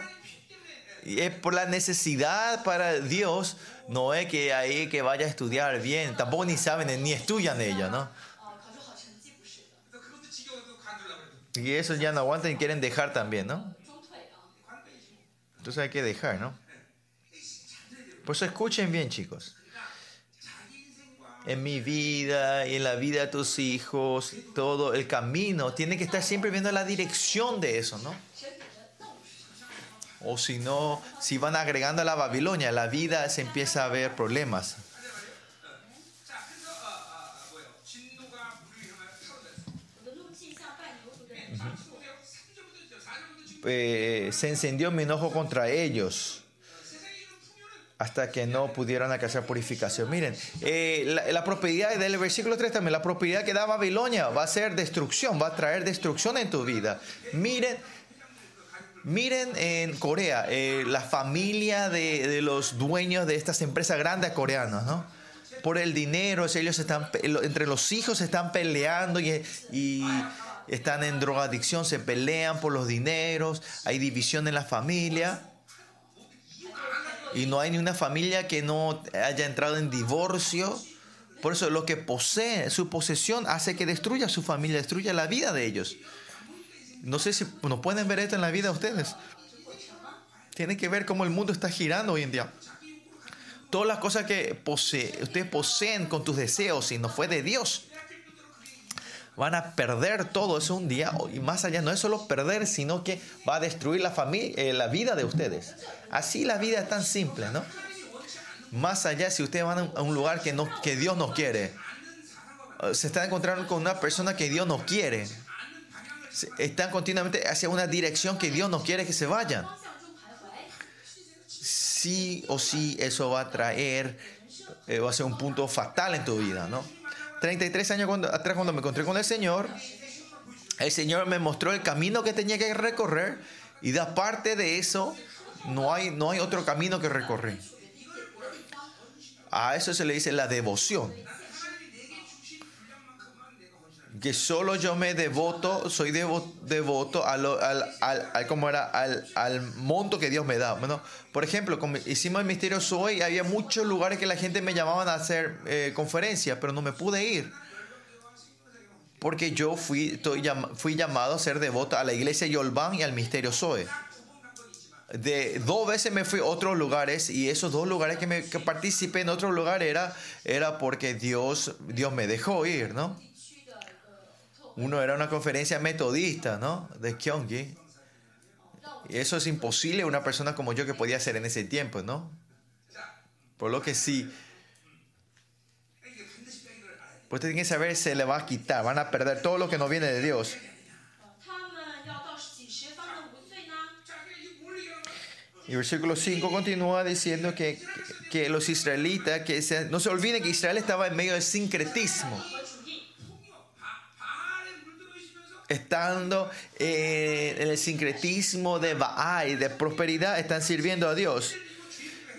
y es por la necesidad para Dios, no es que ahí que vaya a estudiar bien, tampoco ni saben ni estudian ellos, ¿no? Y eso ya no aguantan y quieren dejar también, ¿no? Entonces hay que dejar, ¿no? Por eso escuchen bien, chicos. En mi vida y en la vida de tus hijos, todo el camino, tiene que estar siempre viendo la dirección de eso, ¿no? O si no, si van agregando a la Babilonia, la vida se empieza a ver problemas. Eh, se encendió mi enojo contra ellos hasta que no pudieron alcanzar purificación. Miren, eh, la, la, propiedad del versículo 3 también, la propiedad que da Babilonia va a ser destrucción, va a traer destrucción en tu vida. Miren miren en Corea, eh, la familia de, los dueños de estas empresas grandes coreanas, ¿no? Por el dinero, ellos están, entre los hijos se están peleando y, están en drogadicción, se pelean por los dineros, hay división en la familia. Y no hay ni una familia que no haya entrado en divorcio. Por eso lo que posee, su posesión, hace que destruya su familia, destruya la vida de ellos. No sé si no pueden ver esto en la vida de ustedes. Tiene que ver cómo el mundo está girando hoy en día. Todas las cosas que posee, ustedes poseen con tus deseos y no fue de Dios, van a perder todo eso un día. Y más allá, no es solo perder, sino que va a destruir la, familia, eh, la vida de ustedes. Así la vida es tan simple, ¿no? Más allá, si ustedes van a un lugar que, no, que Dios no quiere, se están encontrando con una persona que Dios no quiere están continuamente hacia una dirección que Dios no quiere que se vayan. Sí o sí eso va a traer, eh, va a ser un punto fatal en tu vida, ¿no? 33 años cuando, atrás cuando me encontré con el Señor, el Señor me mostró el camino que tenía que recorrer y de aparte de eso, no hay, no hay otro camino que recorrer. A eso se le dice la devoción. Que solo yo me devoto, soy devo- devoto al, al, ¿cómo era? Al, monto que Dios me da. Bueno, por ejemplo, como hicimos el misterio hoy, había muchos lugares que la gente me llamaban a hacer eh, conferencias, pero no me pude ir. Porque yo fui, fui llamado a ser devoto a la iglesia Yolban y al misterio Zoe. De dos veces me fui a otros lugares y esos dos lugares que, me, participé en otro lugar era, era porque Dios, Dios me dejó ir, ¿no? Uno era una conferencia metodista, ¿no? De Kyonggi. Eso es imposible una persona como yo que podía hacer en ese tiempo, ¿no? Por lo que sí. Pues tienen que saber, se le va a quitar, van a perder todo lo que nos viene de Dios. Y versículo 5 continúa diciendo que, que los israelitas, que se, no se olviden que Israel estaba en medio del sincretismo. Estando eh, en el sincretismo de Baal, de prosperidad, están sirviendo a Dios.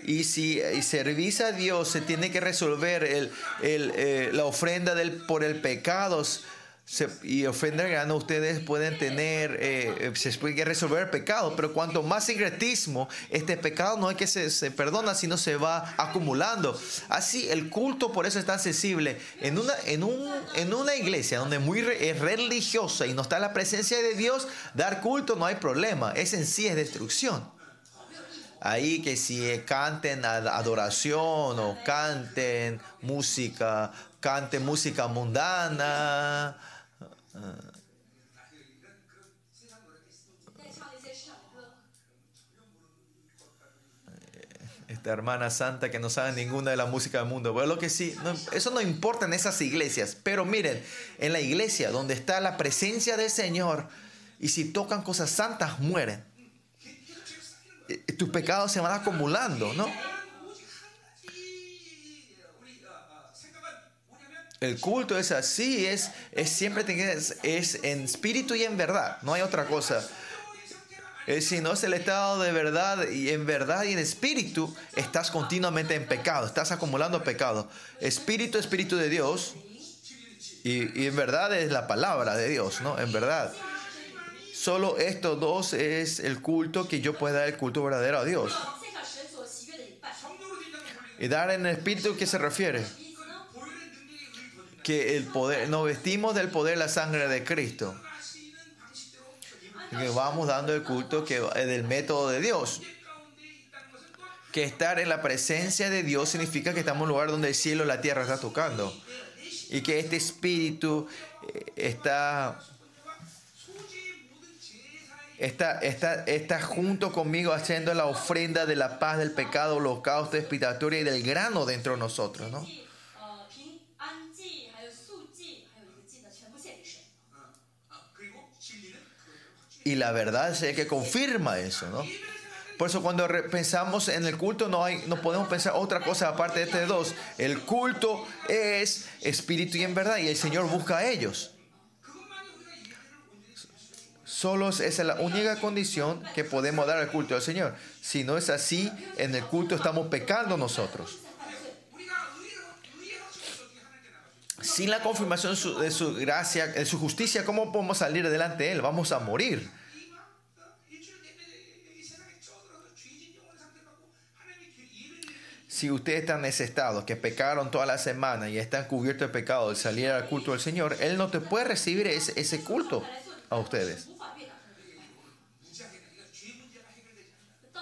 Y si y servís a Dios, se tiene que resolver el, el, eh, la ofrenda del, por el pecado. Se- y ofrenda grande, ustedes pueden tener, eh, eh, se puede resolver el pecado, pero cuanto más sincretismo, este pecado no es que se, perdona, sino se va acumulando. Así, el culto por eso es tan sensible. En una, en un, en una iglesia donde muy es religiosa y no está la presencia de Dios, dar culto no hay problema. Ese en sí es destrucción. Ahí que si eh, canten ad- adoración o canten música, canten música mundana. Eh, esta hermana santa que no sabe ninguna de la música del mundo. Pero lo que sí, eso no importa en esas iglesias. Pero miren, en la iglesia donde está la presencia del Señor y si tocan cosas santas mueren. Eh, tus pecados se van acumulando, ¿no? el culto es así, es, es siempre es, en espíritu y en verdad, no hay otra cosa. Si no es el estado de verdad y en verdad y en espíritu, estás continuamente en pecado, estás acumulando pecado. Espíritu, espíritu de Dios. Y, y en verdad es la palabra de Dios, ¿no? En verdad. Solo estos dos es el culto que yo pueda dar, el culto verdadero a Dios. Y dar en espíritu que se refiere que el poder, nos vestimos del poder la sangre de Cristo. Que vamos dando el culto que, eh, del método de Dios. Que estar en la presencia de Dios significa que estamos en un lugar donde el cielo y la tierra está tocando. Y que este espíritu eh, está Está, está, está, junto conmigo haciendo la ofrenda de la paz, del pecado, holocausto, expiatoria y del grano dentro de nosotros, ¿no? Y la verdad es que confirma eso, ¿no? Por eso cuando pensamos en el culto no, hay, no podemos pensar otra cosa aparte de estos dos. El culto es espíritu y en verdad y el Señor busca a ellos. Solo esa es la única condición que podemos dar al culto al Señor. Si no es así, en el culto estamos pecando nosotros. sin la confirmación de su gracia, de su justicia, ¿cómo podemos salir delante de Él? Vamos a morir. Si ustedes están en ese estado, que pecaron toda la semana y están cubiertos de pecado de salir al culto del Señor, Él no te puede recibir ese culto a ustedes.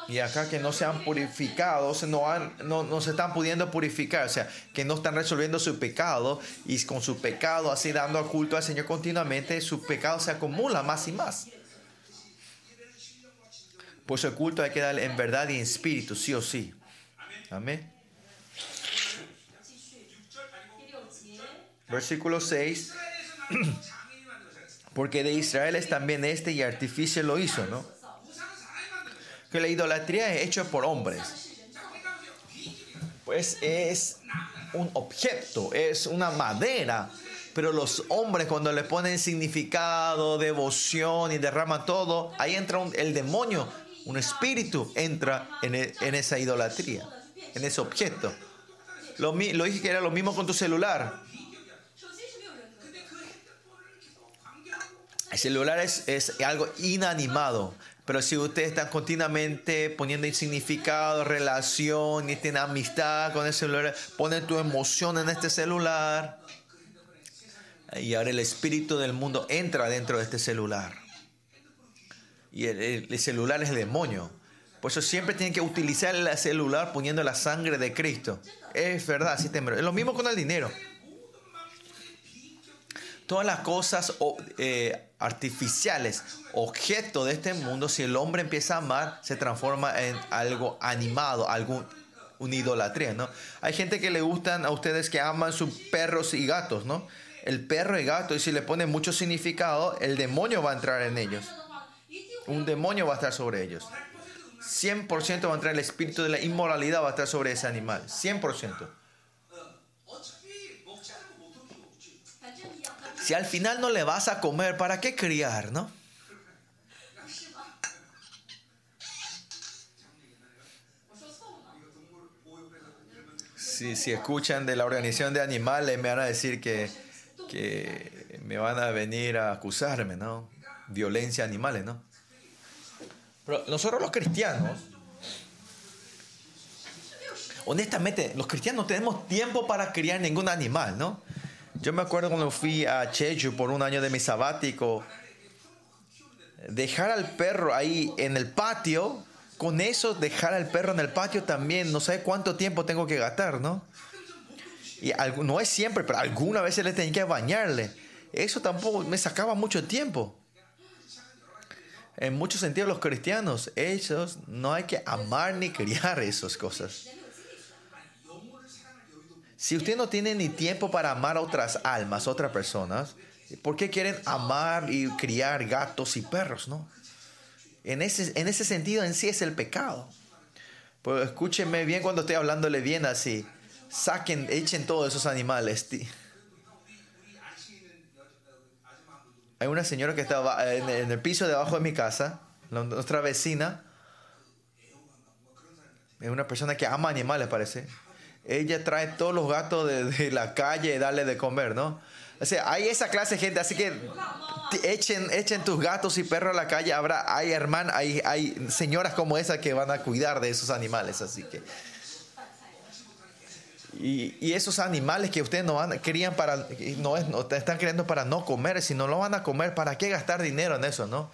y acá que no se han purificado, no, han, no, no, se están pudiendo purificar, o sea, que no están resolviendo su pecado y con su pecado así dando culto al Señor continuamente, su pecado se acumula más y más. Por su culto hay que darle en verdad y en espíritu, sí o sí. Amén. Versículo 6. Porque de Israel es también este y artificio lo hizo, ¿no? que la idolatría es hecha por hombres. Pues es un objeto, es una madera. Pero los hombres cuando le ponen significado, devoción y derrama todo, ahí entra el demonio, un espíritu entra en, e, esa idolatría, en ese objeto. Lo, dije que era lo mismo con tu celular. El celular es, es algo inanimado, pero si ustedes están continuamente poniendo en significado, relación y tienen amistad con el celular, ponen tu emoción en este celular. Y ahora el espíritu del mundo entra dentro de este celular. Y el, el- el celular es el demonio. Por eso siempre tienen que utilizar el celular poniendo la sangre de Cristo. Es verdad, sí. Es lo mismo con el dinero todas las cosas eh, artificiales, objetos de este mundo, si el hombre empieza a amar, se transforma en algo animado, algún una idolatría, ¿no? Hay gente que le gustan a ustedes que aman sus perros y gatos, ¿no? El perro y gato, y si le ponen mucho significado, el demonio va a entrar en ellos. Un demonio va a estar sobre ellos. 100% va a entrar el espíritu de la inmoralidad, va a estar sobre ese animal. 100%. Si al final no le vas a comer, ¿para qué criar, no? Si, si escuchan de la organización de animales, me van a decir que, que me van a venir a acusarme, ¿no? Violencia a animales, ¿no? Pero nosotros los cristianos, honestamente, los cristianos no tenemos tiempo para criar ningún animal, ¿no? Yo me acuerdo cuando fui a Cheju por un año de mi sabático, dejar al perro ahí en el patio, con eso dejar al perro en el patio también, no sé cuánto tiempo tengo que gastar, ¿no? Y no es siempre, pero alguna vez le tenía que bañarle. Eso tampoco me sacaba mucho tiempo. En muchos sentidos los cristianos, ellos no hay que amar ni criar esas cosas. Si usted no tiene ni tiempo para amar a otras almas, otras personas, ¿por qué quieren amar y criar gatos y perros, no? En ese, en ese sentido en sí es el pecado. Pues escúchenme bien cuando estoy hablándole bien así. Saquen, echen todos esos animales. Hay una señora que estaba en, el piso debajo de mi casa, nuestra vecina. Es una persona que ama animales, parece. Ella trae todos los gatos de, la calle y darle de comer, ¿no? O sea, hay esa clase de gente, así que echen, echen tus gatos y perros a la calle. Habrá, hay hermanas, hay, hay señoras como esa que van a cuidar de esos animales, así que. Y, y esos animales que ustedes no van, crían para, no, es, están criando para no comer, si no lo van a comer, ¿para qué gastar dinero en eso, no?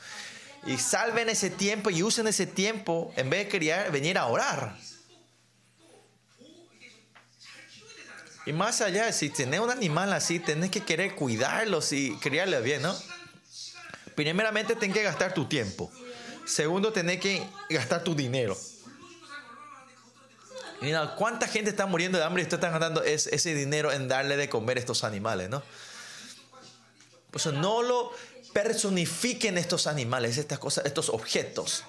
Y salven ese tiempo y usen ese tiempo, en vez de criar, venir a orar. Y más allá, si tenés un animal así, tenés que querer cuidarlos y criarle bien, ¿no? Primeramente, tenés que gastar tu tiempo. Segundo, tenés que gastar tu dinero. Mira, ¿cuánta gente está muriendo de hambre y ustedes están gastando es- ese dinero en darle de comer a estos animales, no? Por no lo personifiquen estos animales, estas cosas, estos objetos.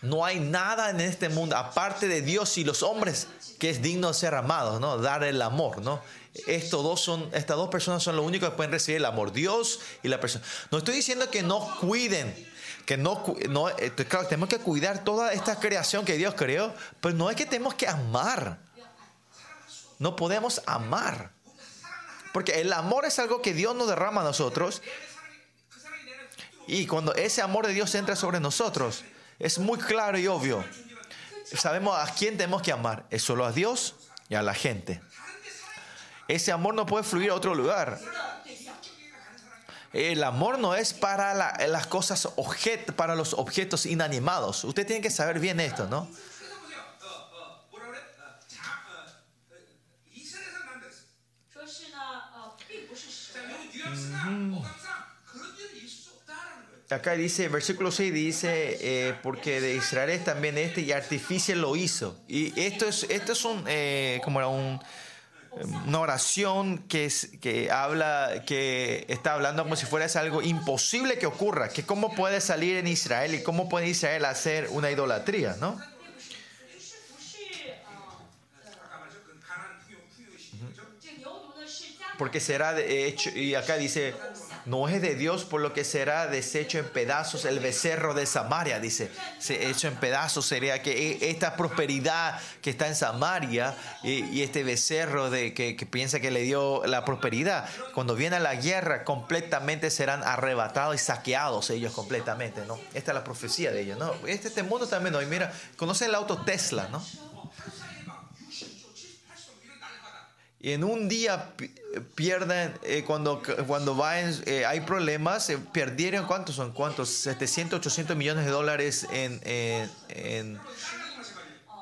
No hay nada en este mundo, aparte de Dios y los hombres, que es digno de ser amados, ¿no? Dar el amor, ¿no? Estos dos son, estas dos personas son lo único que pueden recibir el amor, Dios y la persona. No estoy diciendo que no cuiden, que no, no eh, claro, tenemos que cuidar toda esta creación que Dios creó, pero no es que tenemos que amar. No podemos amar. Porque el amor es algo que Dios nos derrama a nosotros. Y cuando ese amor de Dios entra sobre nosotros, es muy claro y obvio. Sabemos a quién tenemos que amar. Es solo a Dios y a la gente. Ese amor no puede fluir a otro lugar. El amor no es para la- las cosas objet, para los objetos inanimados. Usted tiene que saber bien esto, ¿no? acá dice, versículo 6 dice, eh, porque de Israel es también este y artificio lo hizo. Y esto es, esto es un, eh, como era un, una oración que, es, que habla, que está hablando como si fuera algo imposible que ocurra, que cómo puede salir en Israel y cómo puede Israel hacer una idolatría, ¿no? Porque será de hecho, y acá dice, no es de Dios, por lo que será deshecho en pedazos el becerro de Samaria, dice. Se- Hecho en pedazos sería que e- esta prosperidad que está en Samaria y, este becerro de, que, piensa que le dio la prosperidad, cuando viene la guerra, completamente serán arrebatados y saqueados ellos completamente, ¿no? Esta es la profecía de ellos, ¿no? Este, este mundo también hoy, mira, conocen el auto Tesla, ¿no? Y en un día pi- pierden, eh, cuando, cuando va en- eh, hay problemas, perdieron, ¿cuántos son? ¿Cuántos? 700, 800 millones de dólares en, en,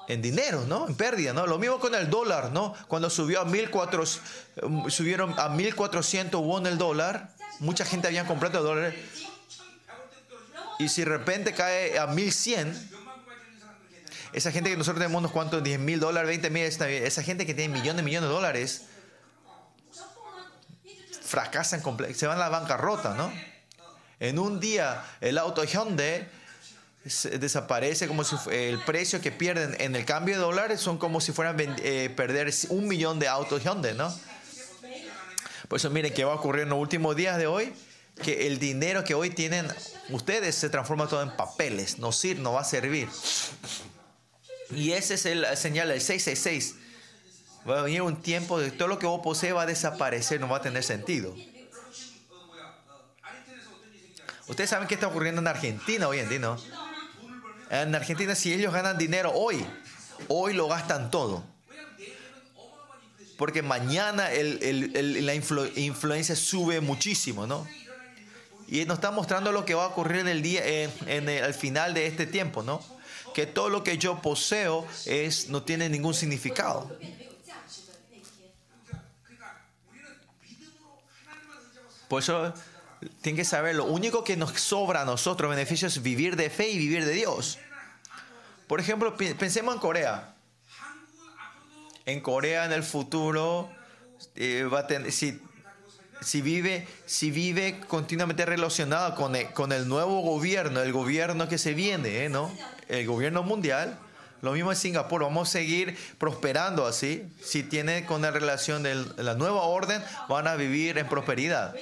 en, dinero, ¿no? En pérdida, ¿no? Lo mismo con el dólar, ¿no? Cuando subió a 1400, eh, subieron a 1400 won el dólar, mucha gente había comprado dólares. Y si de repente cae a 1100, esa gente que nosotros tenemos unos cuantos, 10 mil dólares, 20 mil, esa gente que tiene millones, millones de dólares, fracasan, se van a la bancarrota, ¿no? En un día el auto Hyundai desaparece como si el precio que pierden en el cambio de dólares son como si fueran eh, perder un millón de autos Hyundai, ¿no? Por eso miren que va a ocurrir en los últimos días de hoy, que el dinero que hoy tienen ustedes se transforma todo en papeles, no, sir, no va a servir. Y ese es el señal, el 666. Va a venir un tiempo de todo lo que vos posee va a desaparecer, no va a tener sentido. Ustedes saben qué está ocurriendo en Argentina hoy en día, ¿no? En Argentina, si ellos ganan dinero hoy, hoy lo gastan todo. Porque mañana el, el, la influencia sube muchísimo, ¿no? Y nos está mostrando lo que va a ocurrir en el día, en, en al final de este tiempo, ¿no? que todo lo que yo poseo es, no tiene ningún significado. Por eso tienen que saber, lo único que nos sobra a nosotros beneficio es vivir de fe y vivir de Dios. Por ejemplo, pensemos en Corea. En Corea en el futuro, eh, va a tener, si si vive, si vive continuamente relacionado con el, con el nuevo gobierno, el gobierno que se viene, ¿eh? ¿no? El gobierno mundial. Lo mismo en Singapur, vamos a seguir prosperando así. Si tiene con la relación de la nueva orden, van a vivir en prosperidad.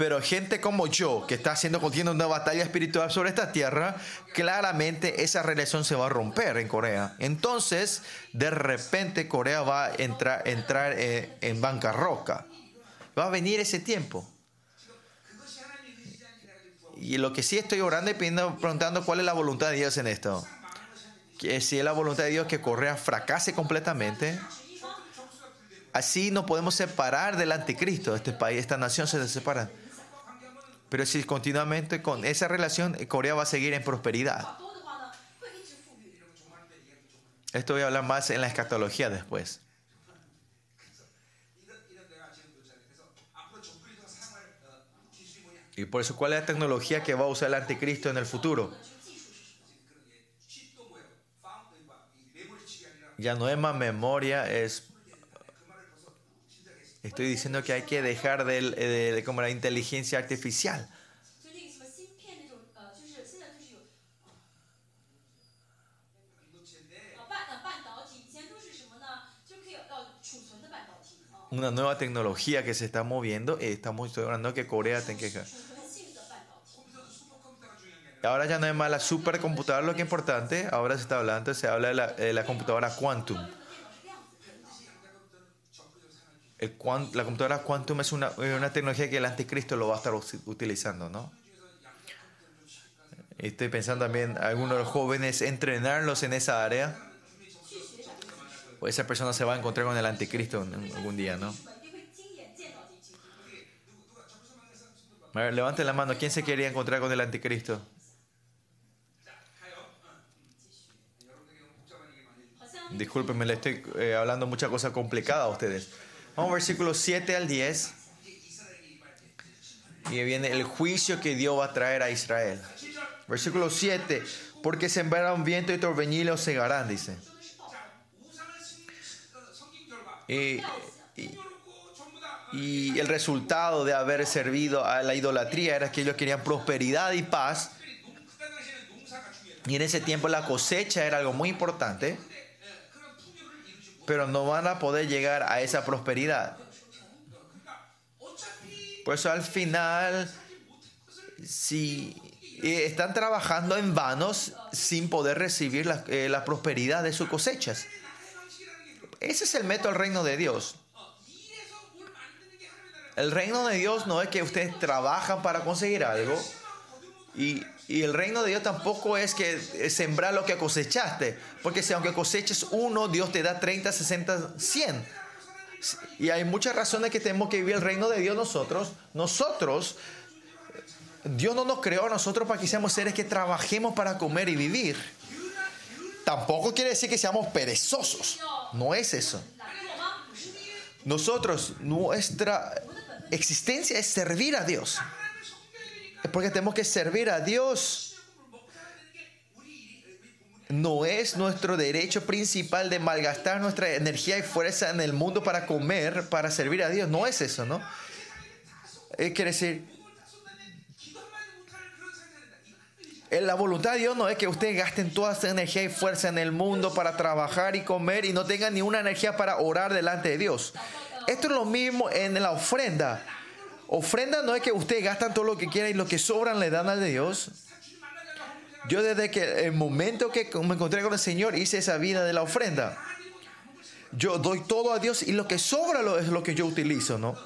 Pero gente como yo, que está haciendo contiendo una batalla espiritual sobre esta tierra, claramente esa relación se va a romper en Corea. Entonces, de repente Corea va a entrar, entrar en, en bancarrota. Va a venir ese tiempo y lo que sí estoy orando y pidiendo, preguntando cuál es la voluntad de Dios en esto. Que si es la voluntad de Dios que Correa fracase completamente, así nos podemos separar del anticristo. Este país, esta nación se separa. Pero si continuamente con esa relación, eh, Corea va a seguir en prosperidad. Esto voy a hablar más en la escatología después. Y por eso, ¿cuál es la tecnología que va a usar el anticristo en el futuro? Ya no es más memoria, es Estoy diciendo que hay que dejar del, eh, de, de, como la inteligencia artificial. Una nueva tecnología que se está moviendo. Eh, estamos hablando que Corea tiene que ahora ya no es más la supercomputadora lo que es importante, ahora se está hablando, se habla de la, de la computadora quantum la computadora quantum es una, eh, una, tecnología que el anticristo lo va a estar utilizando, ¿no? Estoy pensando también algunos jóvenes, entrenarlos en esa área. O esa persona se va a encontrar con el anticristo algún día, ¿no? A ver, levanten la mano. ¿Quién se quería encontrar con el anticristo? Discúlpenme, le estoy eh, hablando mucha cosa complicada a ustedes. Vamos versículos 7 al 10. Y viene el juicio que Dios va a traer a Israel. Versículo 7. Porque sembraron viento y torbellino y cegarán, dice. Y, y, el resultado de haber servido a la idolatría era que ellos querían prosperidad y paz. Y en ese tiempo la cosecha era algo muy importante pero no van a poder llegar a esa prosperidad. Pues al final, si eh, están trabajando en vanos sin poder recibir eh, la, prosperidad de sus cosechas. Ese es el método del reino de Dios. El reino de Dios no es que ustedes trabajan para conseguir algo y y el reino de Dios tampoco es que eh, sembrar lo que cosechaste, porque si aunque coseches uno, Dios te da 30, 60, 100. Y hay muchas razones que tenemos que vivir el reino de Dios nosotros. Nosotros, Dios no nos creó nosotros para que seamos seres que trabajemos para comer y vivir. Tampoco quiere decir que seamos perezosos. No es eso. Nosotros, nuestra existencia es servir a Dios. Es porque tenemos que servir a Dios. No es nuestro derecho principal de malgastar nuestra energía y fuerza en el mundo para comer, para servir a Dios. No es eso, ¿no? Eh, quiere decir, la voluntad de Dios no es que ustedes gasten toda su energía y fuerza en el mundo para trabajar y comer y no tengan ni una energía para orar delante de Dios. Esto es lo mismo en la ofrenda. Ofrenda no es que ustedes gastan todo lo que quieran y lo que sobran le dan al de Dios. Yo desde que el momento que me encontré con el Señor hice esa vida de la ofrenda. Yo doy todo a Dios y lo que sobra es lo que yo utilizo, ¿no?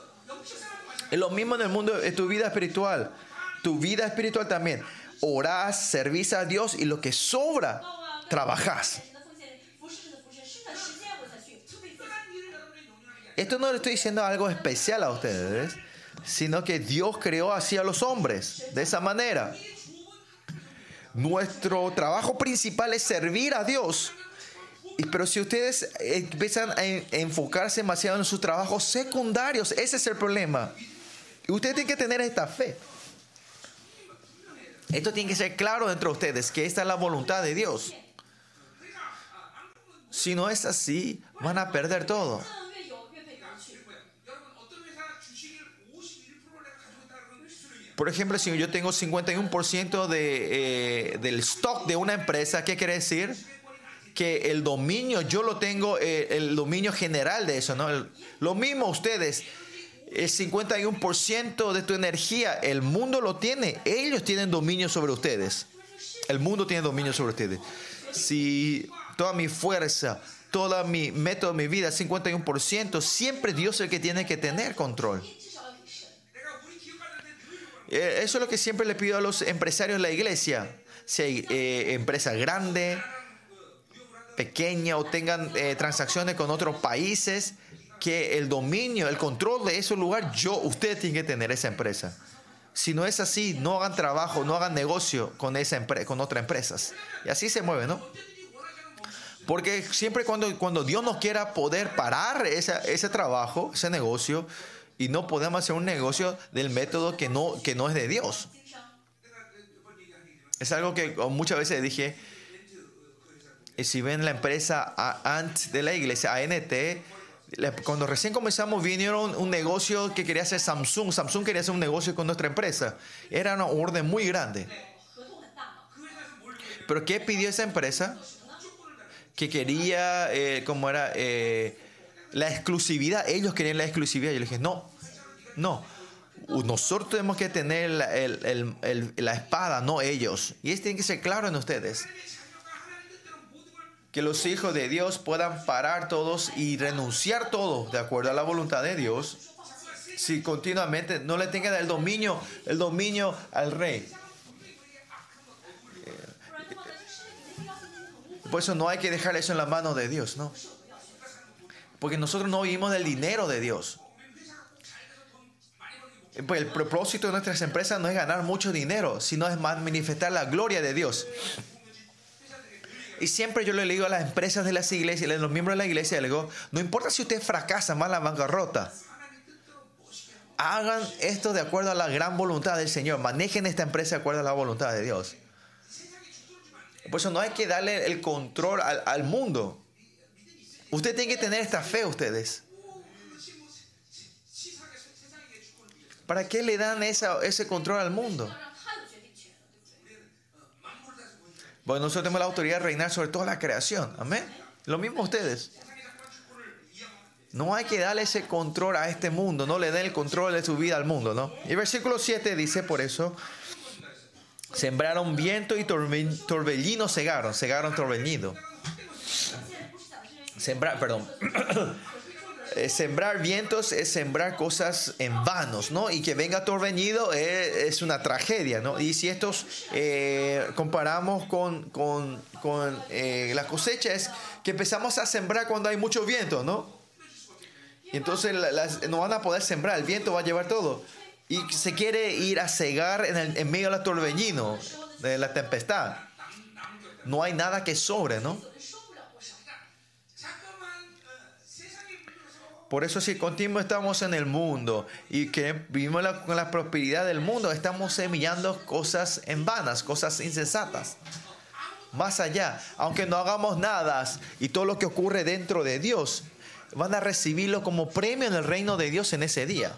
Es lo mismo en el mundo, es tu vida espiritual. Tu vida espiritual también. Orás, servís a Dios y lo que sobra, trabajás. Esto no le estoy diciendo algo especial a ustedes sino que Dios creó así a los hombres, de esa manera. Nuestro trabajo principal es servir a Dios. Pero si ustedes empiezan a en- enfocarse demasiado en sus trabajos secundarios, ese es el problema. Ustedes tienen que tener esta fe. Esto tiene que ser claro dentro de ustedes, que esta es la voluntad de Dios. Si no es así, van a perder todo. Por ejemplo, si yo tengo 51% de, eh, del stock de una empresa, ¿qué quiere decir? Que el dominio, yo lo tengo, eh, el dominio general de eso, ¿no? Lo mismo ustedes, el 51% de tu energía, el mundo lo tiene, ellos tienen dominio sobre ustedes. El mundo tiene dominio sobre ustedes. Si toda mi fuerza, toda mi método de mi vida, 51%, siempre Dios es el que tiene que tener control. Eh, Eso es lo que siempre le pido a los empresarios de la iglesia. Si hay eh, empresas grandes, pequeñas o tengan eh, transacciones con otros países, que el dominio, el control de ese lugar, yo, ustedes tienen que tener esa empresa. Si no es así, no hagan trabajo, no hagan negocio con, esa con otras empresas. Y así se mueve, ¿no? Porque siempre cuando, cuando Dios nos quiera poder parar ese trabajo, ese negocio, y no podemos hacer un negocio del método que no, que no es de Dios. Es algo que muchas veces dije, si ven la empresa antes de la iglesia, ANT, cuando recién comenzamos vinieron un negocio que quería hacer Samsung. Samsung quería hacer un negocio con nuestra empresa. Era una orden muy grande. Pero ¿qué pidió esa empresa? Que quería, eh, como era, eh, la exclusividad. Ellos querían la exclusividad. Yo les dije, no, no. Nosotros tenemos que tener la, la espada, no ellos. Y eso tiene que ser claro en ustedes. Que los hijos de Dios puedan parar todos y renunciar todos de acuerdo a la voluntad de Dios. Si continuamente no le tengan el dominio, el dominio al rey. Eh, eh, por eso no hay que dejar eso en la mano de Dios, ¿no? Porque nosotros no vivimos del dinero de Dios. pues el propósito de nuestras empresas no es ganar mucho dinero, sino es manifestar la gloria de Dios. Y siempre yo le digo a las empresas de las iglesias, a los miembros de la iglesia, le digo, no importa si usted fracasa más la bancarrota, hagan esto de acuerdo a la gran voluntad del Señor, manejen esta empresa de acuerdo a la voluntad de Dios. Por eso no hay que darle el control al, al mundo. Usted tiene que tener esta fe, ustedes. ¿Para qué le dan ese control al mundo? Bueno, nosotros tenemos la autoridad de reinar sobre toda la creación. Amén. Lo mismo ustedes. No hay que darle ese control a este mundo. No le den el control de su vida al mundo, ¿no? Y versículo 7 dice por eso. Sembraron viento y torbellino segaron. Segaron torbellino sembrar, perdón. Sembrar vientos es sembrar cosas en vanos, ¿no? Y que venga torvenido eh, es, una tragedia, ¿no? Y si estos eh, comparamos con, con, con eh, la es que empezamos a sembrar cuando hay mucho viento, ¿no? Y entonces no van a poder sembrar, el viento va a llevar todo. Y se quiere ir a cegar en, el, en medio del torbellino, de la tempestad. No hay nada que sobre, ¿no? Por eso si continuo estamos en el mundo y que vivimos con la prosperidad del mundo, estamos semillando cosas en vanas, cosas insensatas. Más allá, aunque no hagamos nada y todo lo que ocurre dentro de Dios, van a recibirlo como premio en el reino de Dios en ese día.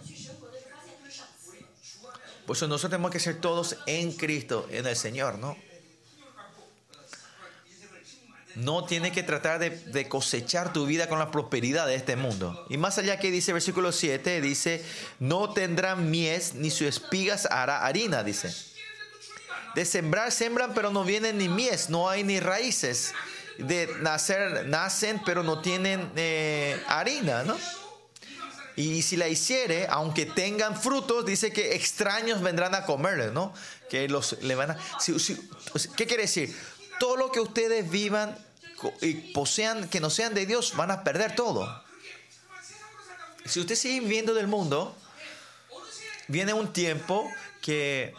Por eso nosotros tenemos que ser todos en Cristo, en el Señor, ¿no? No tienes que tratar de, cosechar tu vida con la prosperidad de este mundo. Y más allá que dice versículo 7, dice, no tendrán mies ni sus espigas hará harina, dice. De sembrar, sembran, pero no vienen ni mies, no hay ni raíces. De nacer, nacen, pero no tienen eh, harina, ¿no? Y si la hiciere, aunque tengan frutos, dice que extraños vendrán a comerle, ¿no? Que los le van a. ¿Qué quiere decir? Todo lo que ustedes vivan y posean, que no sean de Dios, van a perder todo. Si usted sigue viviendo del mundo, viene un tiempo que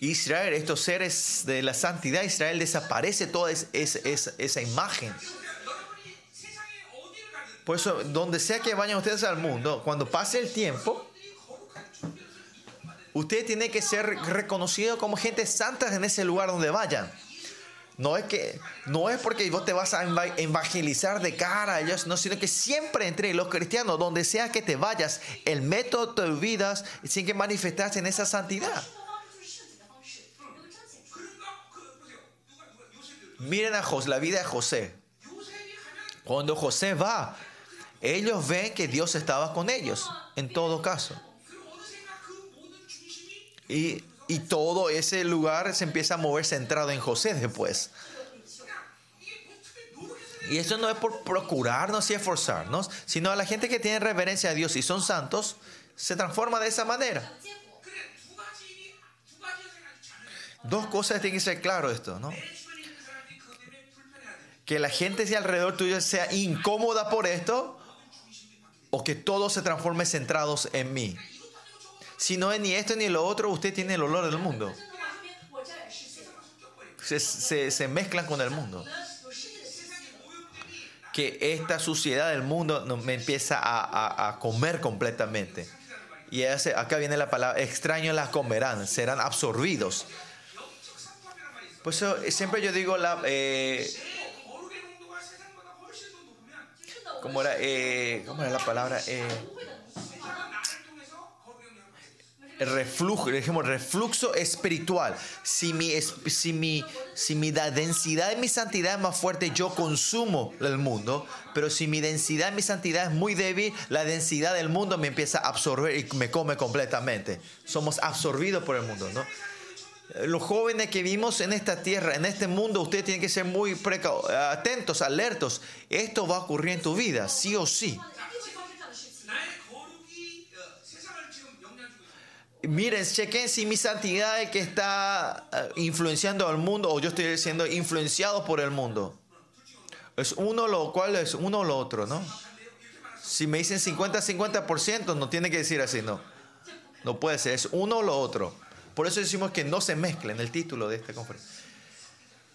Israel, estos seres de la santidad, Israel desaparece toda esa imagen. Por eso, donde sea que vayan ustedes al mundo, cuando pase el tiempo, usted tiene que ser reconocido como gente santa en ese lugar donde vayan. No es que no es porque vos te vas a evangelizar de cara a ellos, sino que siempre entre los cristianos, donde sea que te vayas, el método te olvidas sin que manifestas en esa santidad. Miren a José, la vida de José. Cuando José va, ellos ven que Dios estaba con ellos, en todo caso. Y y todo ese lugar se empieza a mover centrado en José después. Y esto no es por procurarnos y esforzarnos, sino a la gente que tiene reverencia a Dios y son santos, se transforma de esa manera. Dos cosas tienen que ser claro esto, ¿no? Que la gente si alrededor tuyo sea incómoda por esto o que todos se transformen centrados en mí si no es ni esto ni lo otro, usted tiene el olor del mundo. Se, se, mezclan con el mundo. Que esta suciedad del mundo me empieza a, a, a comer completamente. Y acá viene la palabra, extraños las comerán, serán absorbidos. Pues eso, eh, siempre yo digo la... Eh, ¿cómo, era, eh, ¿Cómo era la palabra? Eh, reflujo, refluxo espiritual. Si mi, si, mi, si mi da- densidad y mi santidad es más fuerte, yo consumo el mundo. Pero si mi densidad y mi santidad es muy débil, la densidad del mundo me empieza a absorber y me come completamente. Somos absorbidos por el mundo, ¿no? Los jóvenes que vivimos en esta tierra, en este mundo, ustedes tienen que ser muy atentos, alertos. Esto va a ocurrir en tu vida, sí o sí. Miren, chequen si mi santidad es que está eh, influenciando al mundo o yo estoy siendo influenciado por el mundo. Es uno lo cual es uno o lo otro, ¿no? Si me dicen 50-50%, no tiene que decir así, no. No puede ser, es uno o lo otro. Por eso decimos que no se mezclen el título de esta conferencia.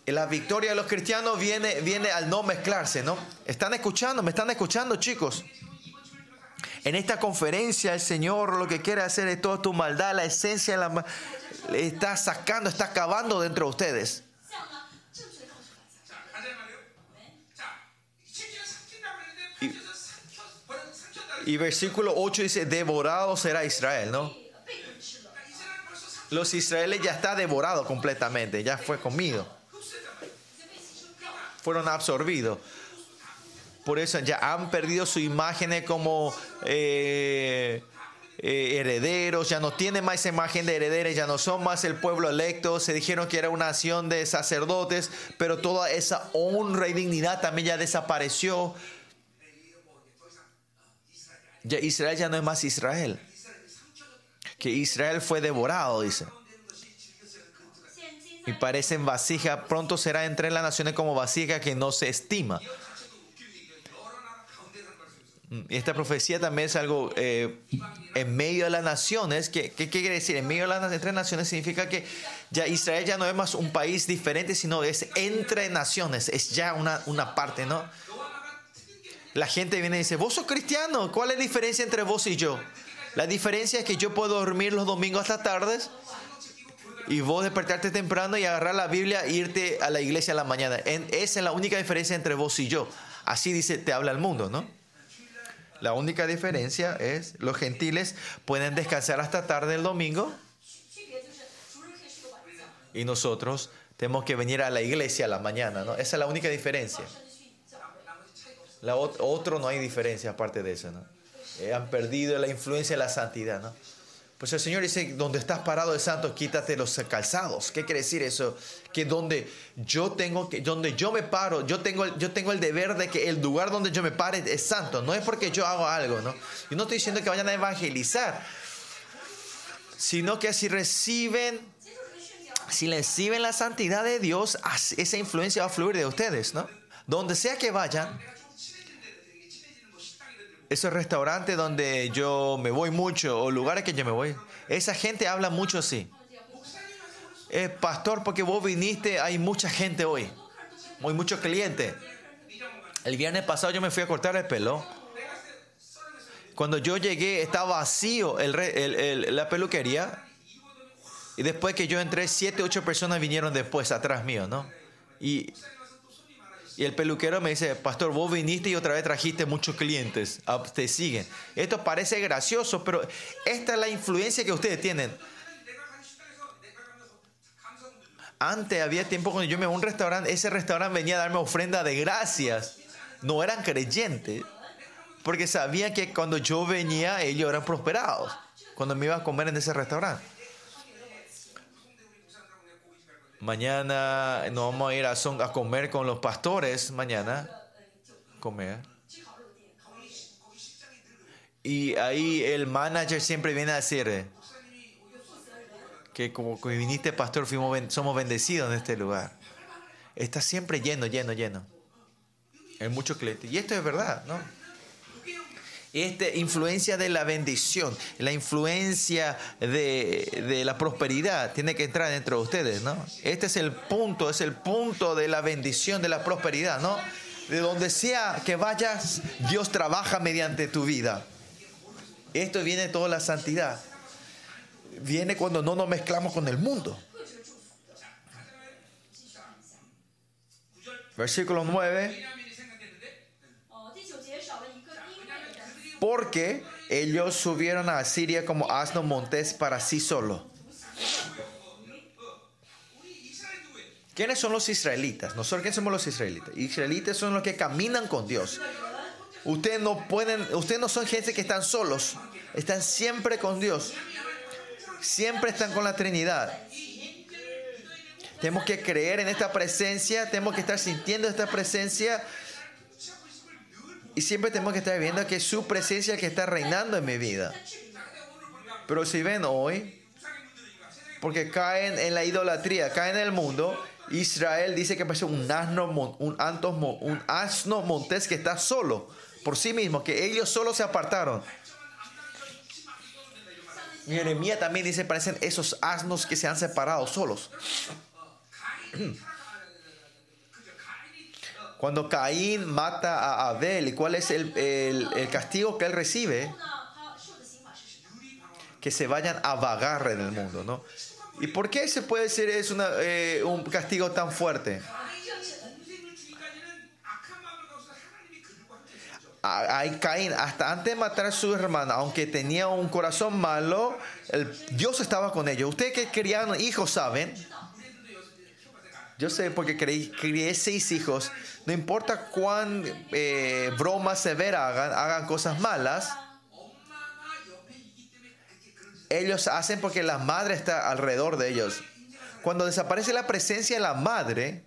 La victoria de los cristianos viene, viene al no mezclarse, ¿no? ¿Están escuchando? ¿Me están escuchando, chicos? En esta conferencia el Señor lo que quiere hacer es toda tu maldad, la esencia de la está sacando, está acabando dentro de ustedes. Y, versículo 8 dice, devorado será Israel, ¿no? Los israelíes ya está devorado completamente, ya fue comido. Fueron absorbidos por eso ya han perdido su imagen como eh, eh, herederos, ya no tienen más imagen de herederos, ya no son más el pueblo electo, se dijeron que era una nación de sacerdotes, pero toda esa honra y dignidad también ya desapareció. Ya Israel ya no es más Israel. Que Israel fue devorado, dice. Y parecen vasijas, pronto será entre las naciones como vasija que no se estima. Mm, esta profecía también es algo eh, en medio de las naciones. ¿Qué, quiere decir? En medio de las entre naciones significa que ya Israel ya no es más un país diferente, sino es entre naciones. Es ya una, una parte, ¿no? La gente viene y dice, vos sos cristiano, ¿cuál es la diferencia entre vos y yo? La diferencia es que yo puedo dormir los domingos hasta tardes y vos despertarte temprano y agarrar la Biblia e irte a la iglesia a la mañana. Esa es la única diferencia entre vos y yo. Así dice, te habla el mundo, ¿no? La única diferencia es los gentiles pueden descansar hasta tarde el domingo y nosotros tenemos que venir a la iglesia a la mañana, ¿no? Esa es la única diferencia. La ot otro no hay diferencia aparte de eso, ¿no? Eh, han perdido la influencia de la santidad, ¿no? Pues el Señor dice, donde estás parado de santo, quítate los calzados. ¿Qué quiere decir eso? Que donde yo tengo que, donde yo me paro, yo tengo, yo tengo el deber de que el lugar donde yo me pare es santo. No es porque yo hago algo, ¿no? Yo no estoy diciendo que vayan a evangelizar, sino que si reciben, si reciben la santidad de Dios, esa influencia va a fluir de ustedes, ¿no? Donde sea que vayan, esos restaurantes donde yo me voy mucho o lugares que yo me voy, esa gente habla mucho así. Eh, pastor, porque vos viniste, hay mucha gente hoy, hay muchos clientes. El viernes pasado yo me fui a cortar el pelo. Cuando yo llegué estaba vacío el el- la peluquería. Y después que yo entré, siete, ocho personas vinieron después, atrás mío, ¿no? Y, y el peluquero me dice, pastor, vos viniste y otra vez trajiste muchos clientes, ah, te siguen. Esto parece gracioso, pero esta es la influencia que ustedes tienen. Antes había tiempo cuando yo me iba a un restaurante, ese restaurante venía a darme ofrenda de gracias. No eran creyentes, porque sabían que cuando yo venía ellos eran prosperados, cuando me iba a comer en ese restaurante. Mañana nos vamos a ir a, comer con los pastores. Mañana. Comer. Y ahí el manager siempre viene a decir eh, que como viniste pastor fuimos, somos bendecidos en este lugar. Está siempre lleno, lleno, lleno. Hay muchos clientes. Y esto es verdad, ¿no? Esta influencia de la bendición, la influencia de, de la prosperidad tiene que entrar dentro de ustedes, ¿no? Este es el punto, es el punto de la bendición, de la prosperidad, ¿no? De donde sea que vayas, Dios trabaja mediante tu vida. Esto viene toda la santidad. Viene cuando no nos mezclamos con el mundo. Versículo 9. porque ellos subieron a Asiria como asno montés para sí solo. ¿Quiénes son los israelitas? Nosotros ¿quiénes somos los israelitas. Israelitas son los que caminan con Dios. Ustedes no pueden, ustedes no son gente que están solos, están siempre con Dios. Siempre están con la Trinidad. Tenemos que creer en esta presencia, tenemos que estar sintiendo esta presencia y siempre tenemos que estar viendo que es su presencia que está reinando en mi vida. Pero si ven hoy, porque caen en la idolatría, caen en el mundo, Israel dice que parece un asno, un, antos un asno montés que está solo por sí mismo, que ellos solo se apartaron. Jeremías también dice, parecen esos asnos que se han separado solos. Cuando Caín mata a Abel, ¿y cuál es el, el, el castigo que él recibe? Que se vayan a vagar en el mundo, ¿no? ¿Y por qué se puede decir es una, eh, un castigo tan fuerte? A, Caín, hasta antes de matar a su hermana, aunque tenía un corazón malo, el, Dios estaba con ellos. Ustedes que querían hijos saben yo sé, porque crié seis hijos. No importa cuán eh, broma severa hagan, hagan cosas malas. Ellos hacen porque la madre está alrededor de ellos. Cuando desaparece la presencia de la madre,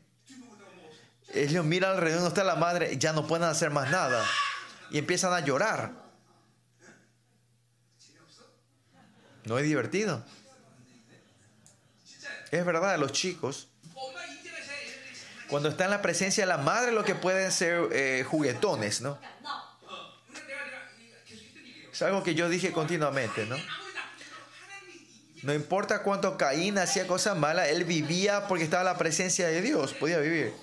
ellos miran alrededor donde está la madre, ya no pueden hacer más nada. Y empiezan a llorar. No es divertido. Es verdad, los chicos cuando está en la presencia de la madre, lo que pueden ser eh, juguetones, ¿no? Es algo que yo dije continuamente, ¿no? No importa cuánto Caín hacía cosas malas, él vivía porque estaba en la presencia de Dios, podía vivir.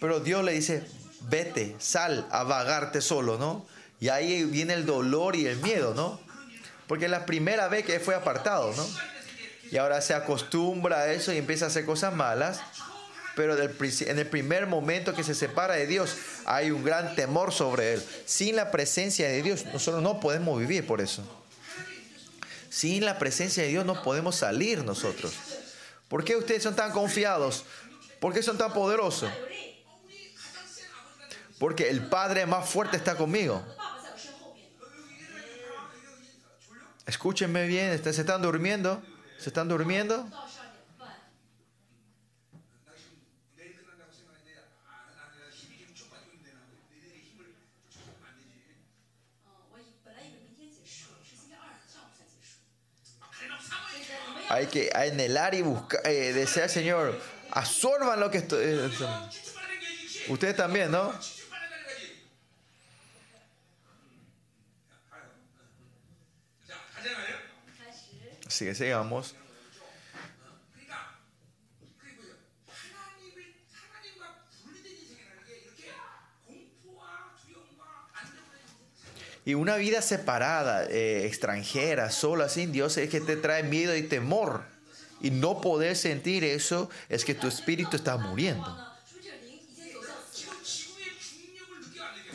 Pero Dios le dice, vete, sal a vagarte solo, ¿no? Y ahí viene el dolor y el miedo, ¿no? Porque es la primera vez que fue apartado, ¿no? Y ahora se acostumbra a eso y empieza a hacer cosas malas pero en el primer momento que se separa de Dios hay un gran temor sobre él. Sin la presencia de Dios nosotros no podemos vivir por eso. Sin la presencia de Dios no podemos salir nosotros. ¿Por qué ustedes son tan confiados? ¿Por qué son tan poderosos? Porque el Padre más fuerte está conmigo. Escúchenme bien, ¿se están durmiendo? ¿Se están durmiendo? Hay que anhelar y buscar, eh, desear, Señor, absorban lo que estoy. Eh, ustedes también, ¿no? Así que sigamos. Y una vida separada, eh, extranjera, sola, sin Dios, es que te trae miedo y temor. Y no poder sentir eso es que tu espíritu está muriendo.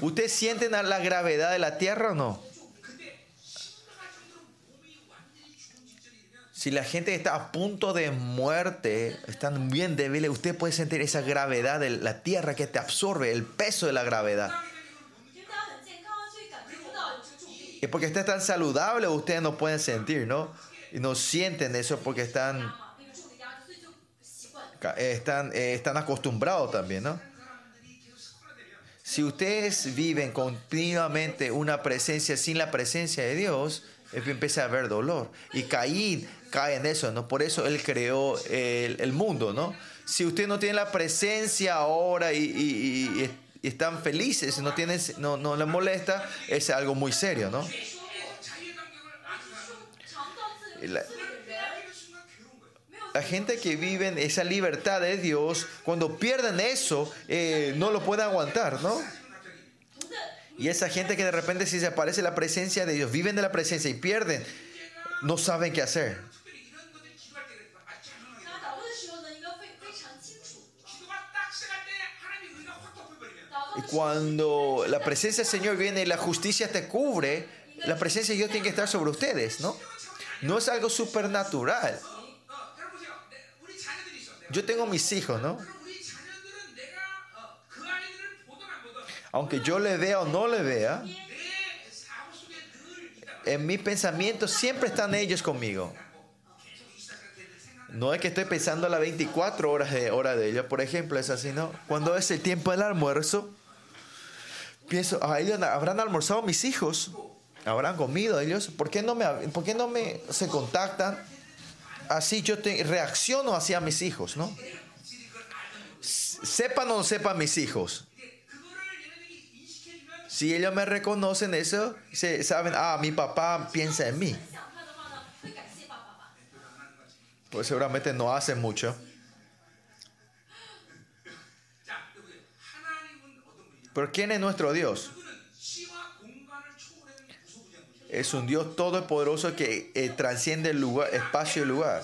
¿Ustedes sienten la gravedad de la tierra o no? Si la gente está a punto de muerte, están bien débiles, usted puede sentir esa gravedad de la tierra que te absorbe, el peso de la gravedad. es porque usted es tan saludable, ustedes no pueden sentir, ¿no? Y no sienten eso porque están, están, eh, están acostumbrados también, ¿no? Si ustedes viven continuamente una presencia sin la presencia de Dios, empieza a haber dolor. Y Caín cae en eso, ¿no? Por eso él creó el, el mundo, ¿no? Si usted no tiene la presencia ahora y, y, y y están felices, no, tienen, no, no les molesta, es algo muy serio, ¿no? La, gente que vive en esa libertad de Dios, cuando pierden eso, eh, no lo pueden aguantar, ¿no? Y esa gente que de repente si se aparece la presencia de Dios, viven de la presencia y pierden, no saben qué hacer. Y cuando la presencia del Señor viene y la justicia te cubre, la presencia de Dios tiene que estar sobre ustedes, ¿no? No es algo supernatural. Yo tengo mis hijos, ¿no? Aunque yo le vea o no le vea, en mis pensamientos siempre están ellos conmigo. No es que estoy pensando a las 24 horas de hora de ellos, por ejemplo, es así, ¿no? Cuando es el tiempo del almuerzo, pienso, ahí habrán almorzado mis hijos, habrán comido ellos, ¿por qué no me, por qué no me se contactan? Así yo te, reacciono hacia mis hijos, ¿no? Sepan o no sepan mis hijos. Si ellos me reconocen eso, se saben, ah, mi papá piensa en mí. Pues seguramente no hace mucho. Pero ¿quién es nuestro Dios? Es un Dios todopoderoso que eh, trasciende el lugar, espacio y lugar.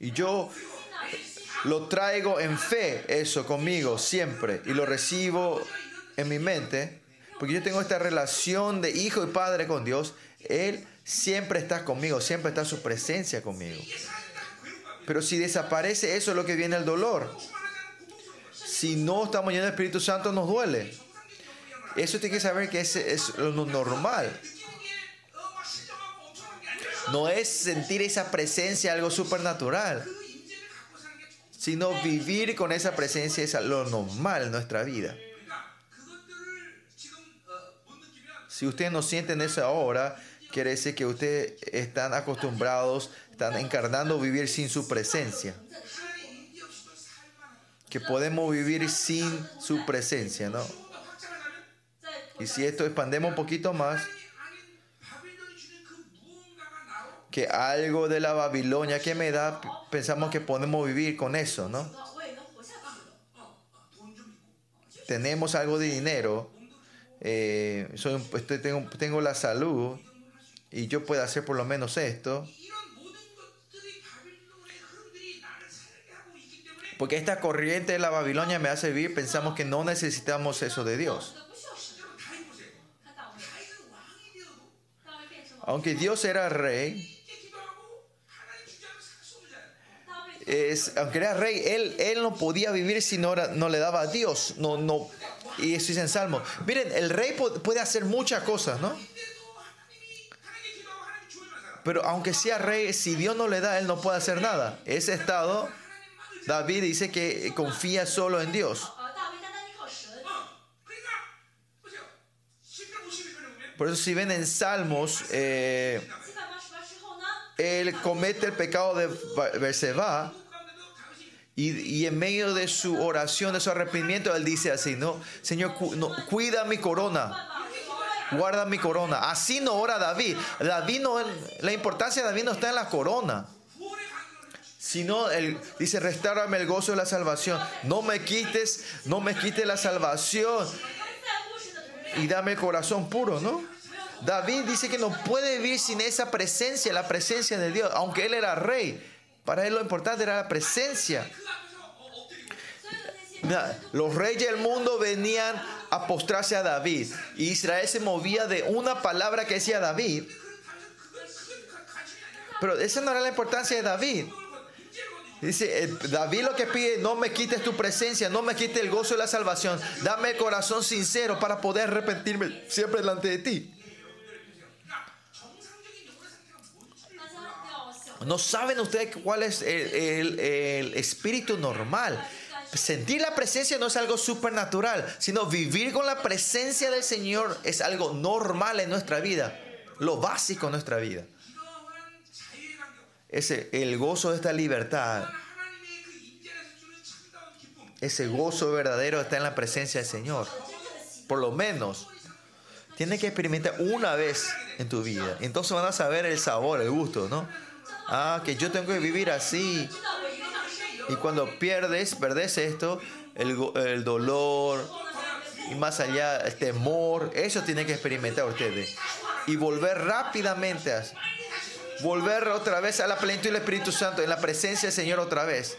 Y yo lo traigo en fe, eso conmigo siempre, y lo recibo en mi mente, porque yo tengo esta relación de hijo y padre con Dios. Él siempre está conmigo, siempre está en su presencia conmigo. Pero si desaparece eso es lo que viene el dolor si no estamos llenos del Espíritu Santo nos duele. Eso tiene que saber que ese es lo normal. No es sentir esa presencia algo supernatural, sino vivir con esa presencia es lo normal en nuestra vida. Si ustedes no sienten eso ahora, quiere decir que ustedes están acostumbrados, están encarnando vivir sin su presencia que podemos vivir sin su presencia, ¿no? Y si esto expandemos un poquito más, que algo de la Babilonia que me da, pensamos que podemos vivir con eso, ¿no? Tenemos algo de dinero, eh, tengo la salud y yo puedo hacer por lo menos esto. Porque esta corriente de la Babilonia me hace vivir, pensamos que no necesitamos eso de Dios. Aunque Dios era rey, es, aunque era rey, él, él no podía vivir si no, era, no le daba a Dios. No, no, y eso dice en Salmo. Miren, el rey puede hacer muchas cosas, ¿no? Pero aunque sea rey, si Dios no le da, él no puede hacer nada. Ese estado David dice que confía solo en Dios. Por eso si ven en Salmos, eh, él comete el pecado de Berseba y, y, en medio de su oración, de su arrepentimiento, él dice así, ¿no? Señor, no, cuida mi corona. Guarda mi corona. Así no ora David. David no, la importancia de David no está en la corona sino el, dice, restaurame el gozo de la salvación. No me quites, no me quites la salvación y dame el corazón puro, ¿no? David dice que no puede vivir sin esa presencia, la presencia de Dios, aunque él era rey. Para él lo importante era la presencia. Los reyes del mundo venían a postrarse a David. Y Israel se movía de una palabra que decía David. Pero esa no era la importancia de David. Dice, eh, David lo que pide, no me quites tu presencia, no me quites el gozo de la salvación. Dame el corazón sincero para poder arrepentirme siempre delante de ti. No saben ustedes cuál es el, el, el espíritu normal. Sentir la presencia no es algo supernatural, sino vivir con la presencia del Señor es algo normal en nuestra vida, lo básico en nuestra vida ese, el gozo de esta libertad, ese gozo verdadero está en la presencia del Señor. Por lo menos, tienes que experimentar una vez en tu vida. Entonces van a saber el sabor, el gusto, ¿no? Ah, que yo tengo que vivir así. Y cuando pierdes, perdes esto, el, el dolor, y más allá, el temor, eso tiene que experimentar ustedes. Y volver rápidamente a volver otra vez a la plenitud del Espíritu Santo, en la presencia del Señor otra vez.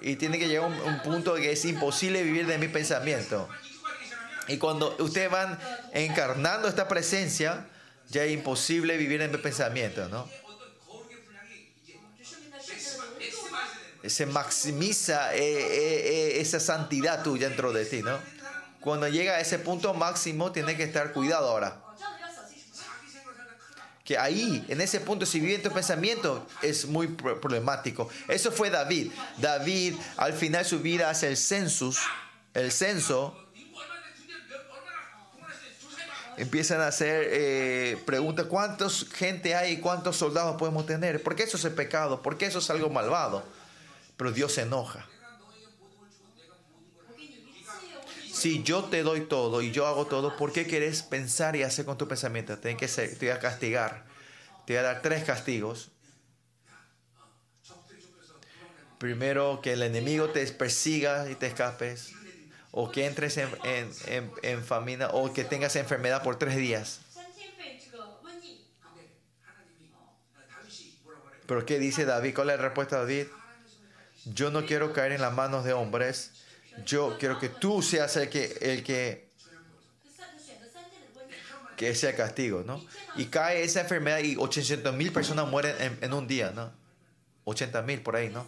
Y tiene que llegar a un, un punto que es imposible vivir de mi pensamiento. Y cuando ustedes van encarnando esta presencia, ya es imposible vivir en mi pensamiento, ¿no? Se maximiza eh, eh, eh esa santidad tuya dentro de ti, ¿no? Cuando llega a ese punto máximo, tienes que estar cuidado ahora que ahí, en ese punto, si viven tu pensamiento es muy problemático. Eso fue David. David, al final su vida hace el census, el censo. Empiezan a hacer eh, preguntas, ¿cuántos gente hay y cuántos soldados podemos tener? Porque eso es el pecado, porque eso es algo malvado. Pero Dios se enoja. Si yo te doy todo y yo hago todo, ¿por qué querés pensar y hacer con tu pensamiento? Tienes que ser, te voy a castigar. Te voy a dar tres castigos. Primero, que el enemigo te persiga y te escapes. O que entres en, en, en, en famina. O que tengas enfermedad por tres días. Pero ¿qué dice David? ¿Cuál es la respuesta de David? Yo no quiero caer en las manos de hombres yo quiero que tú seas el que, el que, que sea castigo, ¿no? Y cae esa enfermedad y 800 mil personas mueren en, en, un día, ¿no? 80 mil por ahí, ¿no?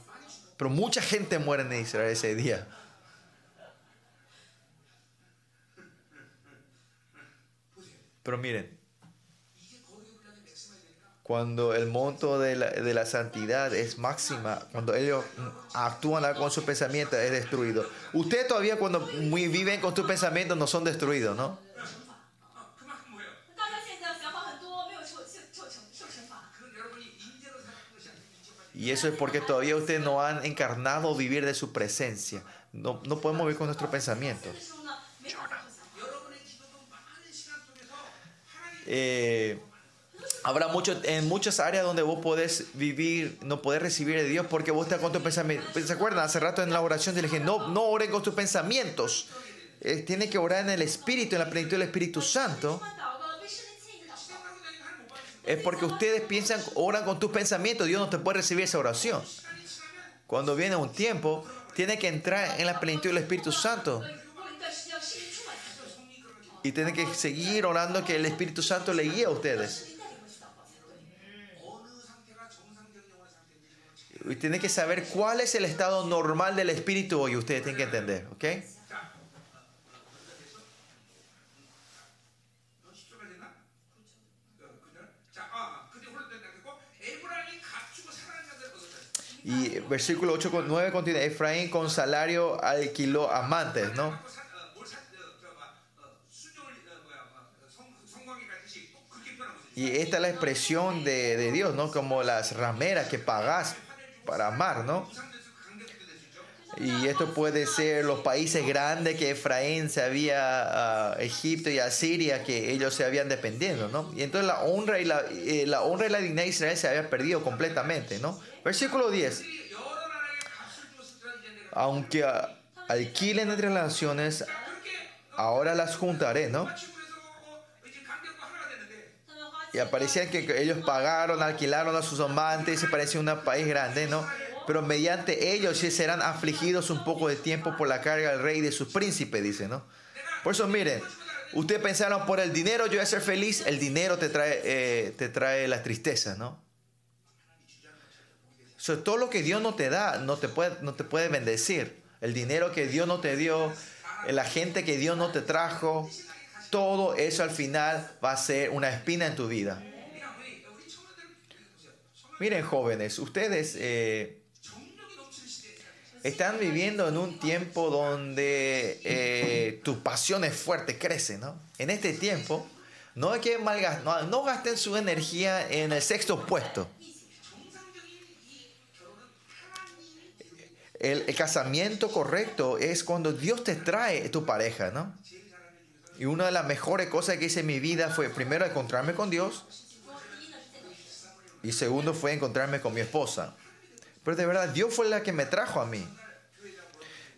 Pero mucha gente muere en Israel ese día. Pero miren, cuando el monto de la, de la, santidad es máxima, cuando ellos mm, actúan con su pensamiento, es destruido. Ustedes todavía cuando muy viven con tus pensamientos no son destruidos, ¿no? Y eso es porque todavía ustedes no han encarnado vivir de su presencia. No, no podemos vivir con nuestros pensamientos. Eh, Habrá mucho, en muchas áreas donde vos podés vivir, no podés recibir de Dios porque vos estás con tus pensamientos. Pues, ¿Se acuerdan? Hace rato en la oración yo le dije, no, no oren con tus pensamientos. Eh, que orar en el Espíritu, en la plenitud del Espíritu Santo. Es porque ustedes piensan, oran con tus pensamientos, Dios no te puede recibir esa oración. Cuando viene un tiempo, tiene que entrar en la plenitud del Espíritu Santo. Y tiene que seguir orando que el Espíritu Santo le guíe a ustedes. Tiene que saber cuál es el estado normal del espíritu hoy. Ustedes tienen que entender, ¿ok? Y versículo 8 con 9 continúa, Efraín con salario alquiló amantes, ¿no? Y esta es la expresión de, de Dios, ¿no? Como las rameras que pagas para amar, ¿no? Y esto puede ser los países grandes que Efraín se había, ah, Egipto y Asiria, que ellos se habían dependiendo, ¿no? Y entonces la honra y la, eh, la honra y la dignidad de Israel se había perdido completamente, ¿no? Versículo 10. Aunque ah, alquilen entre las naciones, ahora las juntaré, ¿no? Y aparecían que ellos pagaron, alquilaron a sus amantes y se parecía un país grande, ¿no? Pero mediante ellos sí serán afligidos un poco de tiempo por la carga del rey y de sus príncipes, dice, ¿no? Por eso miren, ustedes pensaron por el dinero yo voy a ser feliz, el dinero te trae, eh, te trae la tristeza, ¿no? O sea, todo lo que Dios no te da no te, puede, no te puede bendecir. El dinero que Dios no te dio, la gente que Dios no te trajo, todo eso al final va a ser una espina en tu vida. Miren jóvenes, ustedes eh, están viviendo en un tiempo donde eh, tus pasiones fuertes crecen, ¿no? En este tiempo, no, hay que malgastar, no, gasten su energía en el sexto puesto. El, el, casamiento correcto es cuando Dios te trae tu pareja, ¿no? Y una de las mejores cosas que hice en mi vida fue, primero, encontrarme con Dios. Y segundo, fue encontrarme con mi esposa. Pero de verdad, Dios fue la que me trajo a mí.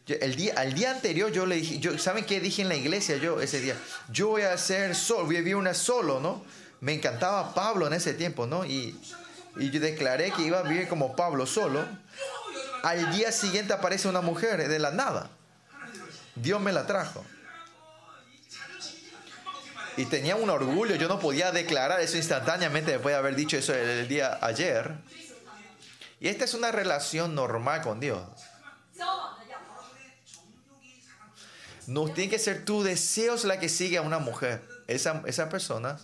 El día, al día anterior yo le dije, yo, ¿saben qué dije en la iglesia yo ese día? Yo voy a ser solo, voy a vivir una solo, ¿no? Me encantaba Pablo en ese tiempo, ¿no? Y, y yo declaré que iba a vivir como Pablo solo. Al día siguiente aparece una mujer de la nada. Dios me la trajo. Y tenía un orgullo, yo no podía declarar eso instantáneamente después de haber dicho eso el día ayer. Y esta es una relación normal con Dios. No tiene que ser tu deseo la que sigue a una mujer. Esa, esa persona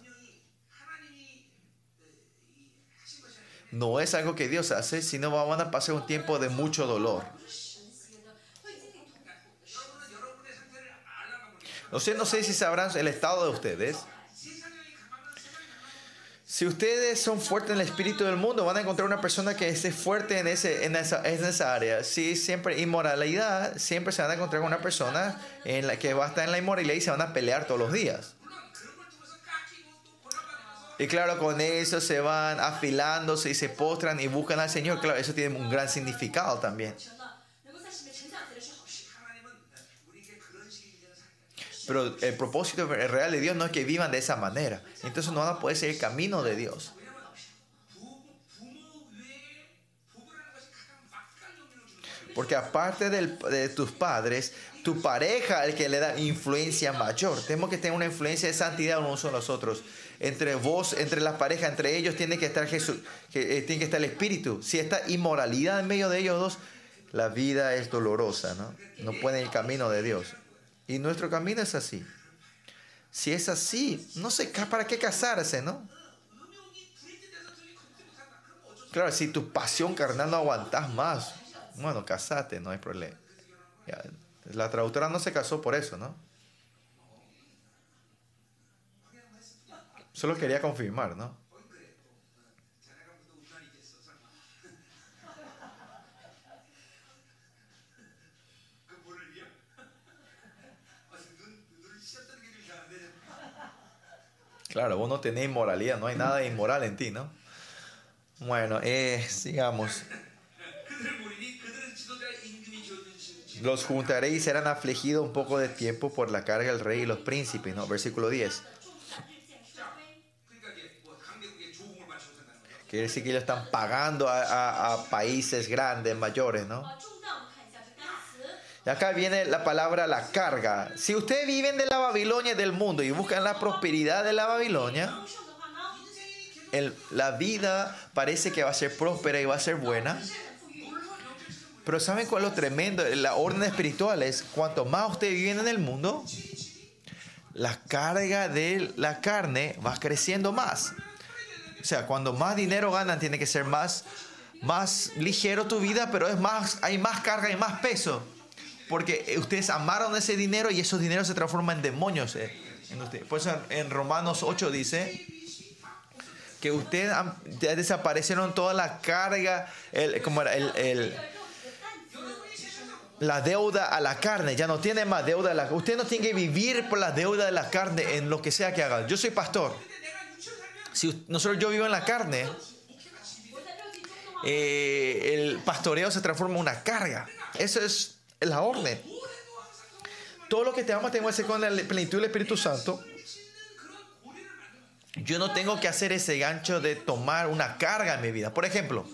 no es algo que Dios hace, sino van a pasar un tiempo de mucho dolor. Ustedes no sé si sabrán el estado de ustedes. Si ustedes son fuertes en el espíritu del mundo, van a encontrar una persona que esté fuerte en, ese, en, esa, en esa área. Si siempre inmoralidad, siempre se van a encontrar con una persona en la que va a estar en la inmoralidad y se van a pelear todos los días. Y claro, con eso se van afilándose y se postran y buscan al Señor. Claro, eso tiene un gran significado también. Pero el propósito real de Dios no es que vivan de esa manera. Entonces no van a poder seguir el camino de Dios. Porque aparte de tus padres, tu pareja es el que le da influencia mayor. Tenemos que tener una influencia de santidad unos a los otros. Entre vos, entre las parejas, entre ellos tiene que estar Jesús, que, eh, tiene que estar el Espíritu. Si está inmoralidad en medio de ellos dos, la vida es dolorosa, ¿no? No pueden el camino de Dios. Y nuestro camino es así. Si es así, no sé para qué casarse, ¿no? Claro, si tu pasión carnal no aguantas más, bueno, casate, no hay problema. La traductora no se casó por eso, ¿no? Solo quería confirmar, ¿no? Claro, vos no tenés inmoralidad, no hay nada inmoral en ti, ¿no? Bueno, eh, sigamos. Los juntaré y serán afligidos un poco de tiempo por la carga del rey y los príncipes, ¿no? Versículo 10. Quiere decir que ellos están pagando a países grandes, mayores, ¿no? Y acá viene la palabra la carga. Si ustedes viven de la Babilonia del mundo y buscan la prosperidad de la Babilonia, la vida parece que va a ser próspera y va a ser buena. Pero ¿saben cuál es lo tremendo? La orden espiritual es, cuanto más ustedes viven en el mundo, la carga de la carne va creciendo más. O sea, cuando más dinero ganan, tiene que ser más, más ligero tu vida, pero es más, hay más carga y más peso. Porque eh, ustedes amaron ese dinero y esos dineros se transforman en demonios eh, en. Por eso en, Romanos 8 dice que ustedes desaparecieron toda la carga, el, como era, el, la deuda a la carne. Ya no tiene más deuda a la. Usted no tiene que vivir por la deuda de la carne en lo que sea que haga. Yo soy pastor. Si nosotros yo vivo en la carne, eh, el pastoreo se transforma en una carga. Eso es la orden. Todo lo que te ama tengo que hacer con la plenitud del Espíritu Santo. Yo no tengo que hacer ese gancho de tomar una carga en mi vida. Por ejemplo,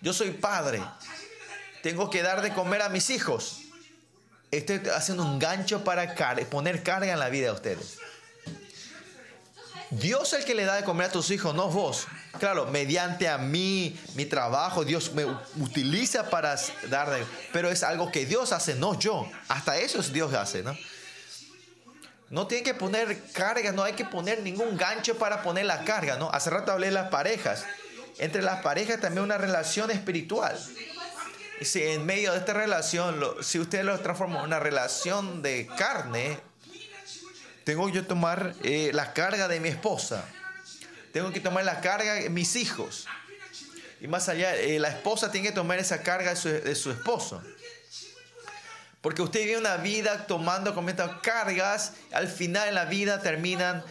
yo soy padre. Tengo que dar de comer a mis hijos. Estoy haciendo un gancho para poner carga en la vida de ustedes. Dios es el que le da de comer a tus hijos, no vos. Claro, mediante a mí, mi trabajo, Dios me utiliza para darle. Pero es algo que Dios hace, no yo. Hasta eso Dios hace, ¿no? No tienen que poner cargas, no hay que poner ningún gancho para poner la carga, ¿no? Hace rato hablé de las parejas. Entre las parejas también una relación espiritual. Y si en medio de esta relación, si ustedes lo transforman en una relación de carne, tengo que tomar eh, la carga de mi esposa, tengo que tomar la carga de mis hijos. Y más allá, eh, la esposa tiene que tomar esa carga de su, esposo. Porque usted vive una vida tomando, cometiendo cargas, al final en la vida terminan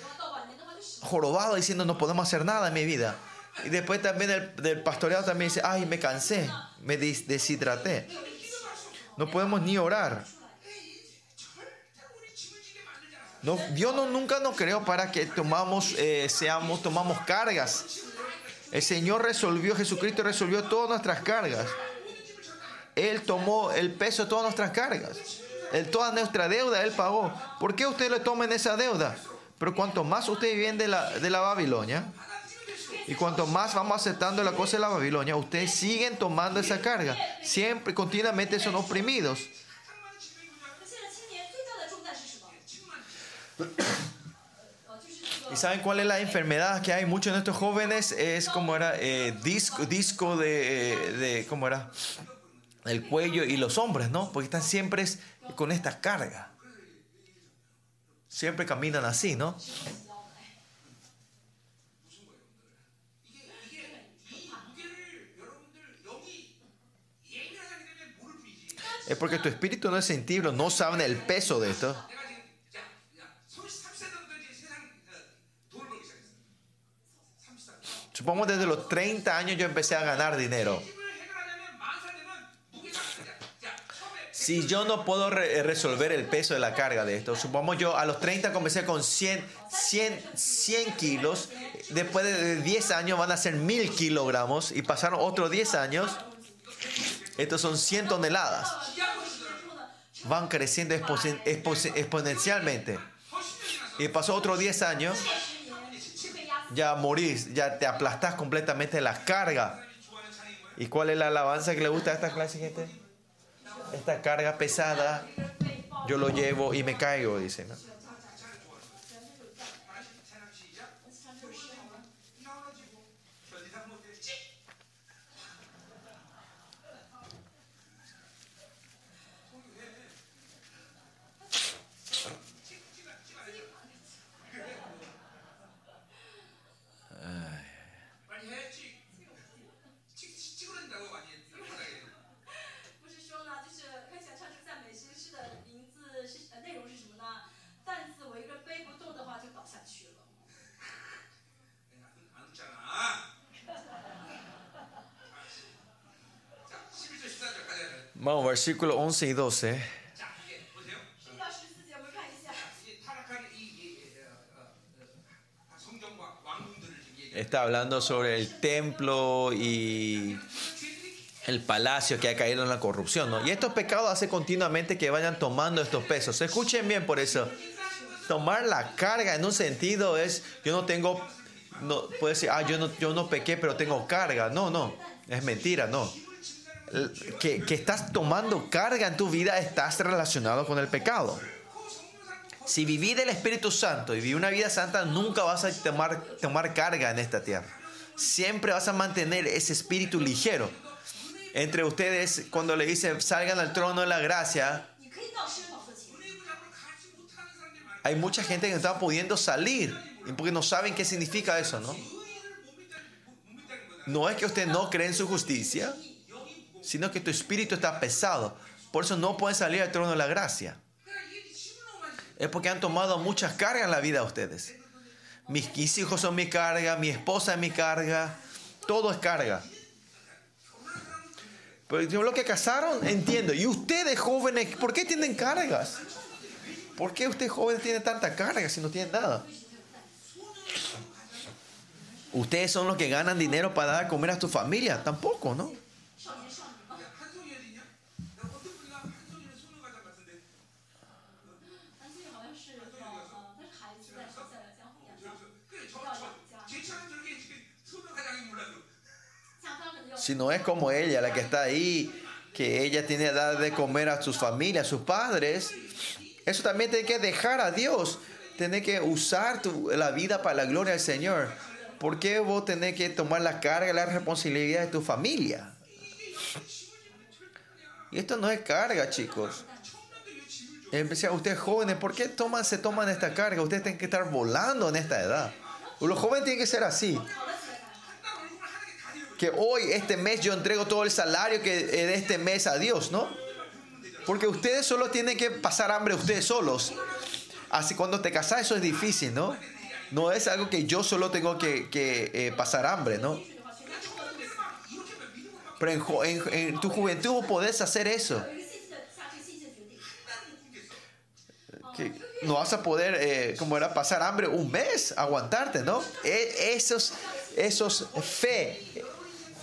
jorobado diciendo no podemos hacer nada en mi vida. Y después también el, del pastoreado también dice, ay, me cansé, me deshidraté. No podemos ni orar. No, Dios nunca nos creó para que tomamos, eh, seamos, tomamos cargas. El Señor resolvió, Jesucristo resolvió todas nuestras cargas. Él tomó el peso de todas nuestras cargas. Él, toda nuestra deuda Él pagó. ¿Por qué ustedes le toman esa deuda? Pero cuanto más ustedes viven de la, de la Babilonia, y cuanto más vamos aceptando la cosa de la Babilonia, ustedes siguen tomando esa carga. Siempre, continuamente son oprimidos. ¿Y saben cuál es la enfermedad que hay muchos de estos jóvenes? Es como era eh, disco, disco de, eh, de, ¿cómo era? El cuello y los hombres, ¿no? Porque están siempre con esta carga. Siempre caminan así, ¿no? Es porque tu espíritu no es sensible, no saben el peso de esto. Supongo desde los 30 años yo empecé a ganar dinero. Si yo no puedo eh, resolver el peso de la carga de esto, supongamos yo a los 30 comencé con 100, 100, 100 kilos, después de 10 años van a ser 1000 kilogramos y pasaron otros 10 años, estos son 100 toneladas. Van creciendo exponencialmente. Y pasó otros 10 años ya morís, ya te aplastas completamente de la carga. ¿Y cuál es la alabanza que le gusta a esta clase, gente? Esta carga pesada, yo lo llevo y me caigo, dice. ¿no? versículo 11 y 12. Está hablando sobre el templo y el palacio que ha caído en la corrupción. ¿no? Y estos pecados hace continuamente que vayan tomando estos pesos. Escuchen bien por eso. Tomar la carga en un sentido es, yo no tengo, no, puede decir, ah, yo no, yo no pequé, pero tengo carga. No, no, es mentira, no que, que estás tomando carga en tu vida estás relacionado con el pecado. Si viví del Espíritu Santo y viví una vida santa, nunca vas a tomar, tomar carga en esta tierra. Siempre vas a mantener ese espíritu ligero. Entre ustedes, cuando le dice salgan al trono de la gracia, hay mucha gente que no está pudiendo salir porque no saben qué significa eso, ¿no? No es que usted no cree en su justicia, sino que tu espíritu está pesado. Por eso no pueden salir al trono de la gracia. Es porque han tomado muchas cargas en la vida a ustedes. Mis hijos son mi carga, mi esposa es mi carga, todo es carga. Pero lo que casaron, entiendo. Y ustedes jóvenes, ¿por qué tienen cargas? ¿Por qué ustedes jóvenes tienen tanta carga si no tienen nada? Ustedes son los que ganan dinero para dar a comer a tu familia, tampoco, ¿no? Si no es como ella, la que está ahí, que ella tiene que dar de comer a sus familias, a sus padres, eso también tiene que dejar a Dios. Tiene que usar tu- la vida para la gloria del Señor. ¿Por qué vos tenés que tomar la carga la responsabilidad de tu familia? Y esto no es carga, chicos. Especial ustedes jóvenes, ¿por qué toman, se toman esta carga? Ustedes tienen que estar volando en esta edad. Los jóvenes tienen que ser así que hoy, este mes, yo entrego todo el salario que de este mes a Dios, ¿no? Porque ustedes solo tienen que pasar hambre ustedes solos. Así cuando te casas eso es difícil, ¿no? No es algo que yo solo tengo que, que eh, pasar hambre, ¿no? Pero en, tu juventud podés hacer eso. No vas a poder, eh, como era, pasar hambre un mes, aguantarte, ¿no? E, esos, esos fe,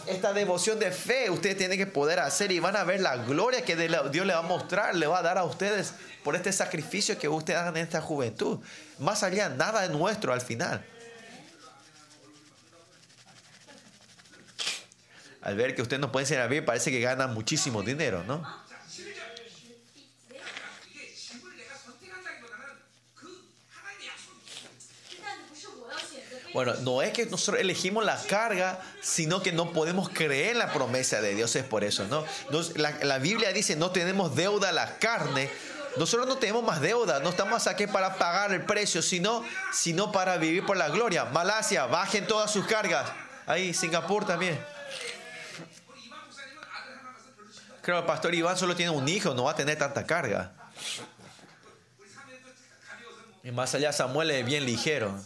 esta devoción de fe, ustedes tienen que poder hacer y van a ver la gloria que Dios le va a mostrar, le va a dar a ustedes por este sacrificio que ustedes hagan en esta juventud. Más allá, nada es nuestro al final. Al ver que ustedes no pueden ser bien, parece que ganan muchísimo dinero, ¿no? Bueno, no es que nosotros elegimos la carga, sino que no podemos creer en la promesa de Dios, es por eso, ¿no? La, Biblia dice, no tenemos deuda a la carne. Nosotros no tenemos más deuda, no estamos aquí para pagar el precio, sino, sino para vivir por la gloria. Malasia, bajen todas sus cargas. Ahí, Singapur también. Creo que el pastor Iván solo tiene un hijo, no va a tener tanta carga. Y más allá, Samuel es bien ligero.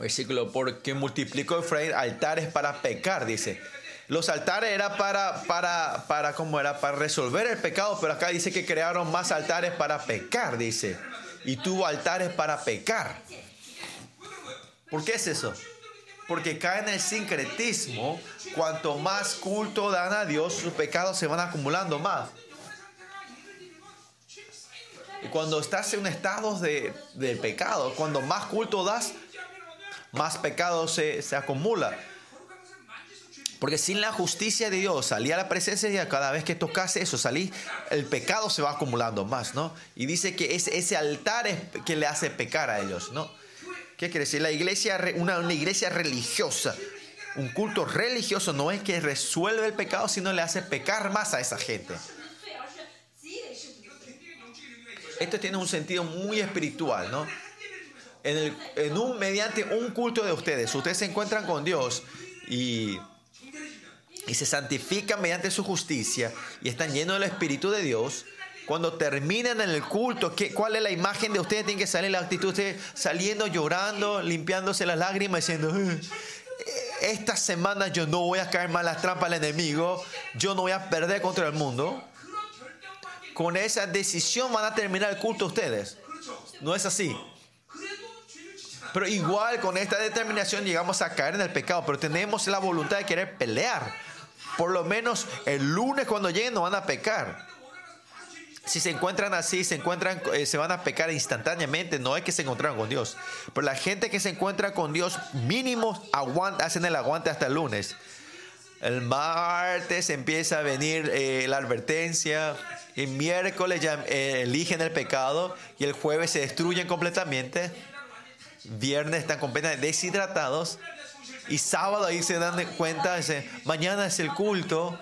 Versículo, porque multiplicó Efraín altares para pecar, dice. Los altares era para, para, para, ¿cómo era? Para resolver el pecado, pero acá dice que crearon más altares para pecar, dice. Y tuvo altares para pecar. ¿Por qué es eso? Porque caen en el sincretismo. Cuanto más culto dan a Dios, sus pecados se van acumulando más. Y cuando estás en un estado de, de pecado, cuando más culto das, más pecado se, se acumula. Porque sin la justicia de Dios, salí a la presencia y cada vez que tocas eso, salí, el pecado se va acumulando más, ¿no? Y dice que es ese altar es que le hace pecar a ellos, ¿no? ¿Qué quiere decir? La iglesia, una, una iglesia religiosa, un culto religioso no es que resuelve el pecado, sino le hace pecar más a esa gente. Esto tiene un sentido muy espiritual, ¿no? En, el- en un, mediante un culto de ustedes, ustedes se encuentran con Dios y, y se santifican mediante su justicia y están llenos del Espíritu de Dios. Cuando terminan en el culto, ¿qué, ¿cuál es la imagen de ustedes? Tiene que salir la actitud, ustedes saliendo llorando, limpiándose las lágrimas, diciendo, "Eh, esta semana yo no voy a caer en las trampas del enemigo, yo no voy a perder contra el mundo. Con esa decisión van a terminar el culto ustedes. No es así. Pero igual con esta determinación llegamos a caer en el pecado, pero tenemos la voluntad de querer pelear. Por lo menos el lunes cuando lleguen no van a pecar. Si se encuentran así, se encuentran, eh, se van a pecar instantáneamente. No es que se encontraron con Dios. Pero la gente que se encuentra con Dios, mínimo aguanta, hacen el aguante hasta el lunes. El martes empieza a venir eh, la advertencia. El miércoles ya eh, eligen el pecado. Y el jueves se destruyen completamente. Viernes están completamente deshidratados. Y sábado ahí se dan cuenta, dicen, mañana es el culto.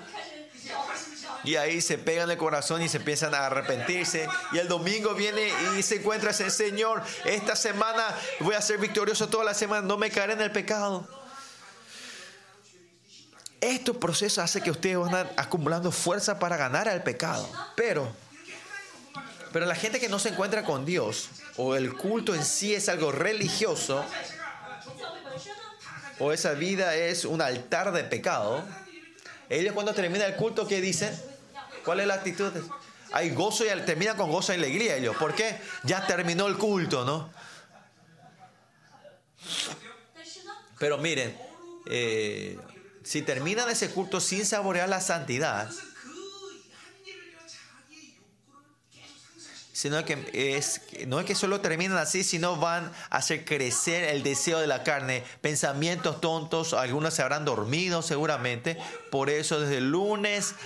Y ahí se pegan el corazón y se empiezan a arrepentirse. Y el domingo viene y se encuentra ese Señor. Esta semana voy a ser victorioso toda la semana. No me caeré en el pecado. Estos procesos hacen que ustedes van acumulando fuerza para ganar al pecado. Pero, pero la gente que no se encuentra con Dios, o el culto en sí es algo religioso, o esa vida es un altar de pecado, ellos cuando termina el culto, ¿qué dicen? ¿Cuál es la actitud? Hay gozo y termina con gozo y alegría ellos. ¿Por qué? Ya terminó el culto, ¿no? Pero miren, eh, si terminan ese culto sin saborear la santidad, sino que es, no es que solo terminan así, sino van a hacer crecer el deseo de la carne, pensamientos tontos, algunos se habrán dormido seguramente, por eso desde el lunes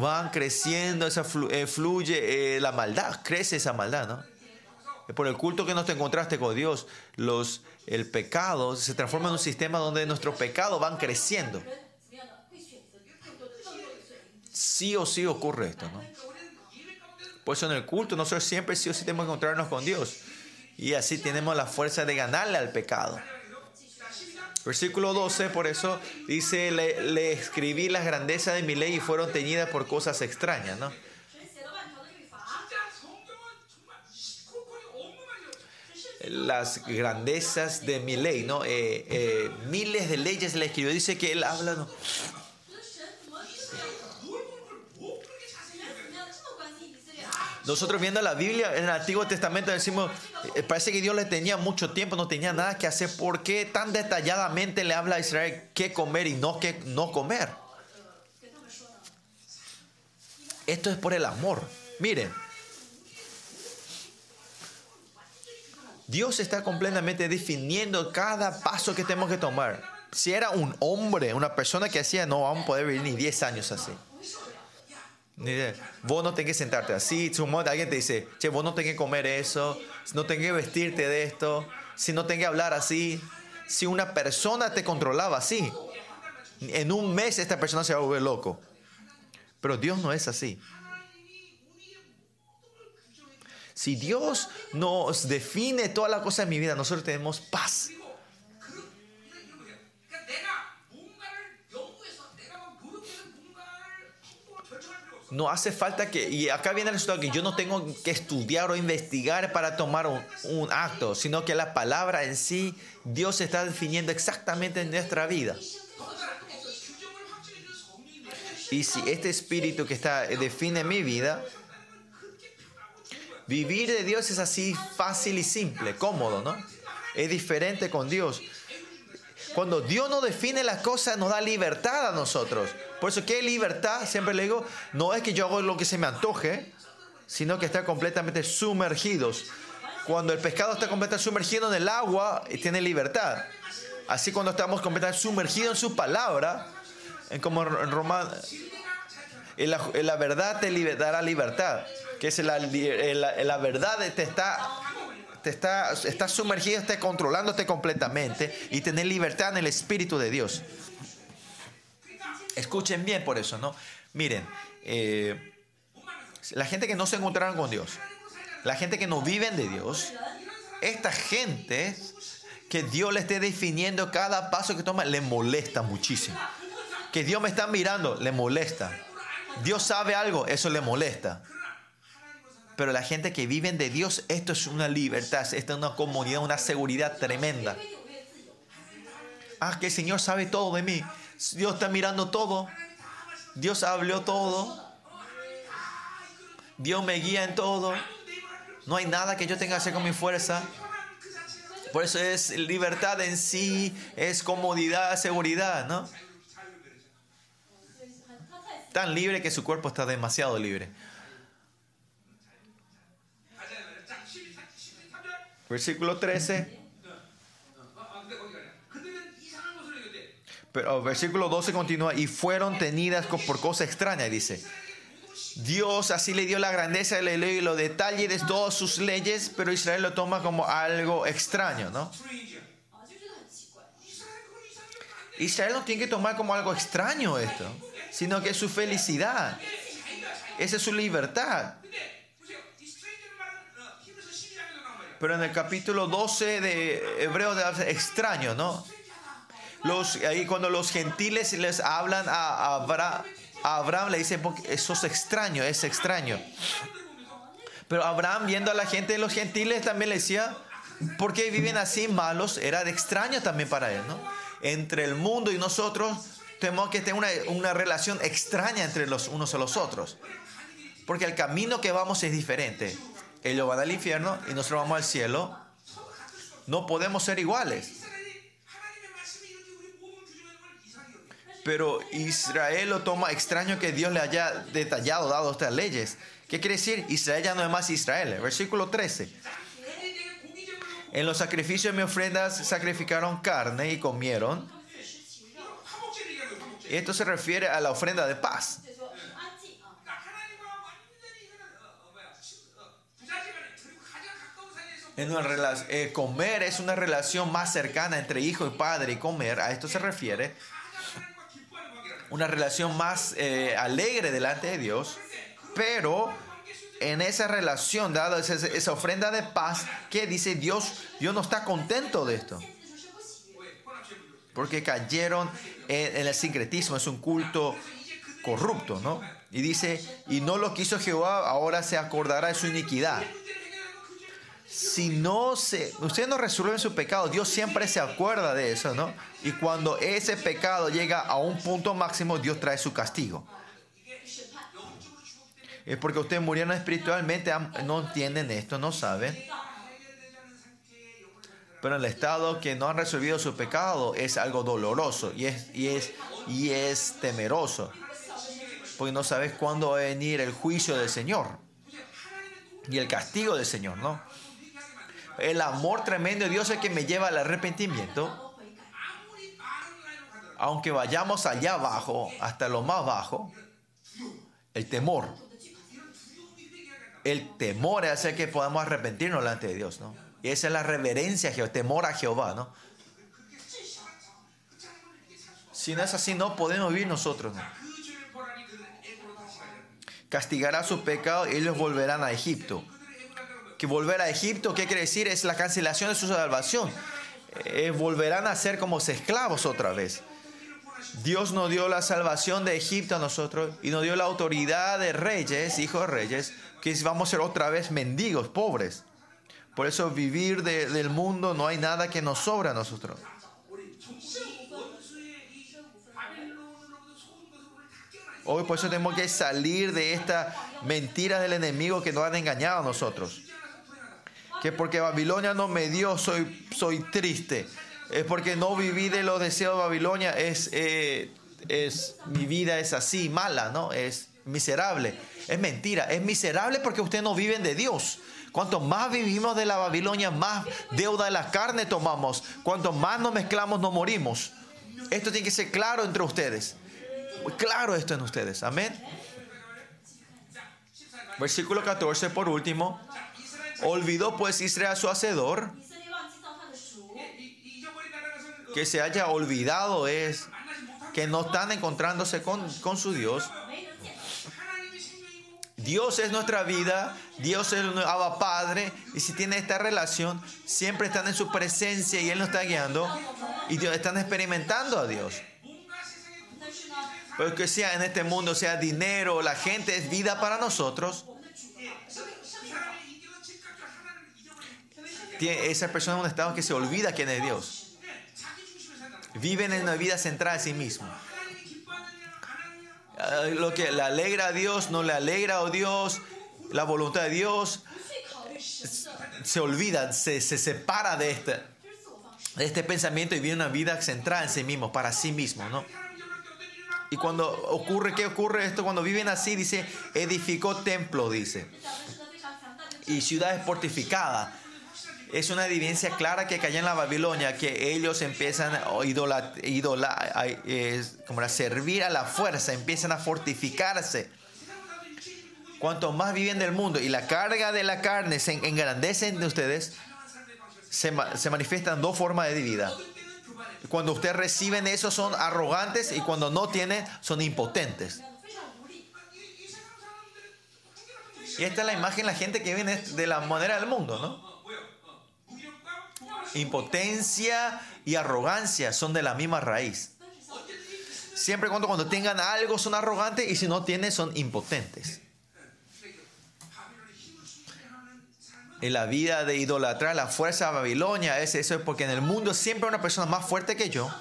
van creciendo, esa eh, fluye eh, la maldad, crece esa maldad, ¿no? Por el culto que nos te encontraste con Dios, los, el pecado se transforma en un sistema donde nuestros pecados van creciendo. Sí o sí ocurre esto, ¿no? Por eso en el culto nosotros siempre sí o sí tenemos que encontrarnos con Dios. Y así tenemos la fuerza de ganarle al pecado. Versículo 12, por eso dice, le, escribí las grandezas de mi ley y fueron teñidas por cosas extrañas, ¿no? las grandezas de mi ley, ¿no? Eh, eh, miles de leyes le escribió. Dice que él habla, ¿no? Nosotros viendo la Biblia en el Antiguo Testamento decimos, eh, parece que Dios le tenía mucho tiempo, no tenía nada que hacer. ¿Por qué tan detalladamente le habla a Israel qué comer y no qué no comer? Esto es por el amor. Miren, Dios está completamente definiendo cada paso que tenemos que tomar. Si era un hombre, una persona que hacía, no vamos a poder vivir ni 10 años así. Vos no tenés que sentarte así. Alguien te dice, che, vos no tenés que comer eso, no tenés que vestirte de esto, si no tenés que hablar así. Si una persona te controlaba así, en un mes esta persona se va a volver loco. Pero Dios no es así. Si Dios nos define toda la cosa en mi vida, nosotros tenemos paz. No hace falta que, y acá viene el resultado, que yo no tengo que estudiar o investigar para tomar un, acto, sino que la palabra en sí, Dios está definiendo exactamente en nuestra vida. Y si este espíritu que está, eh, define mi vida, vivir de Dios es así fácil y simple, cómodo, ¿no? Es diferente con Dios. Cuando Dios nos define las cosas, nos da libertad a nosotros. Por eso, ¿qué libertad? Siempre le digo, no es que yo hago lo que se me antoje, sino que está completamente sumergidos. Cuando el pescado está completamente sumergido en el agua, eh, tiene libertad. Así cuando estamos completamente sumergidos en su palabra, en como en Romano, en la, verdad te dará libertad. Que es la, la, la verdad te está, te está, está sumergido, está controlándote completamente y tener libertad en el Espíritu de Dios. Escuchen bien por eso, ¿no? Miren, eh, la gente que no se encontraron con Dios, la gente que no viven de Dios, esta gente que Dios le esté definiendo cada paso que toma, le molesta muchísimo. Que Dios me está mirando, le molesta. Dios sabe algo, eso le molesta. Pero la gente que viven de Dios, esto es una libertad, esto es una comunidad, una seguridad tremenda. Ah, que el Señor sabe todo de mí. Dios está mirando todo. Dios habló todo. Dios me guía en todo. No hay nada que yo tenga que hacer con mi fuerza. Por eso es libertad en sí, es comodidad, seguridad, ¿no? Tan libre que su cuerpo está demasiado libre. Versículo 13. Pero versículo 12 continúa, y fueron tenidas por cosa extraña, dice. Dios así le dio la grandeza de la ley y los detalles de todas sus leyes, pero Israel lo toma como algo extraño, ¿no? Israel no tiene que tomar como algo extraño esto, sino que es su felicidad, esa es su libertad. Pero en el capítulo 12 de Hebreos extraño, ¿no? Los, ahí cuando los gentiles les hablan a, Abra- a Abraham, le dicen, "Porque eso es extraño, es extraño. Pero Abraham, viendo a la gente de los gentiles, también le decía, ¿por qué viven así malos? Era de extraño también para él, ¿no? Entre el mundo y nosotros tenemos que tener una, una relación extraña entre los unos a los otros. Porque el camino que vamos es diferente. Ellos van al infierno y nosotros vamos al cielo. No podemos ser iguales. Pero Israel lo toma extraño que Dios le haya detallado, dado estas leyes. ¿Qué quiere decir? Israel ya no es más Israel. Versículo 13. En los sacrificios de mis ofrendas sacrificaron carne y comieron. Esto se refiere a la ofrenda de paz. Una eh, comer es una relación más cercana entre hijo y padre y comer, a esto se refiere. Una relación más eh, alegre delante de Dios, pero en esa relación, dado esa, ofrenda de paz, que dice Dios, Dios no está contento de esto. Porque cayeron en, en el sincretismo, es un culto corrupto, ¿no? Y dice, y no lo quiso Jehová, ahora se acordará de su iniquidad si no se, ustedes no resuelven su pecado, Dios siempre se acuerda de eso, ¿no? Y cuando ese pecado llega a un punto máximo, Dios trae su castigo. Es porque ustedes murieron espiritualmente, no entienden esto, no saben. Pero el estado que no han resolvido su pecado es algo doloroso y es, y es, y es temeroso. Porque no sabes cuándo va a venir el juicio del Señor y el castigo del Señor, ¿no? El amor tremendo de Dios es el que me lleva al arrepentimiento. Aunque vayamos allá abajo, hasta lo más bajo, el temor. El temor hace que podamos arrepentirnos delante de Dios, ¿no? Y esa es la reverencia, el temor a Jehová, ¿no? Si no es así, no podemos vivir nosotros, ¿no? Castigará sus pecados y ellos volverán a Egipto que volver a Egipto, ¿qué quiere decir? Es la cancelación de su salvación. Eh, volverán a ser como esclavos otra vez. Dios nos dio la salvación de Egipto a nosotros y nos dio la autoridad de reyes, hijos de reyes, que vamos a ser otra vez mendigos, pobres. Por eso vivir del mundo no hay nada que nos sobra a nosotros. Hoy por eso tenemos que salir de estas mentiras del enemigo que nos han engañado a nosotros que porque Babilonia no me dio, soy, soy triste. Es porque no viví de los deseos de Babilonia, es, eh, es, mi vida es así, mala, ¿no? Es miserable. Es mentira, es miserable porque ustedes no viven de Dios. Cuanto más vivimos de la Babilonia, más deuda de la carne tomamos. Cuanto más nos mezclamos, no morimos. Esto tiene que ser claro entre ustedes. Claro esto en ustedes. Amén. Versículo 14, por último. Olvidó pues Israel a su hacedor. Que se haya olvidado es que no están encontrándose con, con su Dios. Dios es nuestra vida, Dios es nuestro Padre, y si tiene esta relación, siempre están en su presencia y Él nos está guiando, y están experimentando a Dios. Pero que sea en este mundo, sea dinero, la gente, es vida para nosotros. tiene, esa persona en un estado que se olvida quién es Dios. Viven en una vida centrada en sí mismo. Lo que le alegra a Dios, no le alegra a Dios, la voluntad de Dios, se olvida, se, se separa de este, de este pensamiento y vive una vida centrada en sí mismo, para sí mismo, ¿no? Y cuando ocurre, ¿qué ocurre esto? Cuando viven así, dice, edificó templo, dice. Y ciudades fortificadas. Es una evidencia clara que allá en la Babilonia, que ellos empiezan a, idola, a, servir a la fuerza, empiezan a fortificarse. Cuanto más viven del mundo y la carga de la carne se engrandecen de ustedes, se, se manifiestan dos formas de vida. Cuando ustedes reciben eso son arrogantes y cuando no tienen son impotentes. Y esta es la imagen de la gente que viene de la manera del mundo, ¿no? Impotencia y arrogancia son de la misma raíz. Siempre cuando, cuando tengan algo son arrogantes y si no tienen son impotentes. En la vida de idolatrar la fuerza de Babilonia es eso, es porque en el mundo siempre una persona más fuerte que yo.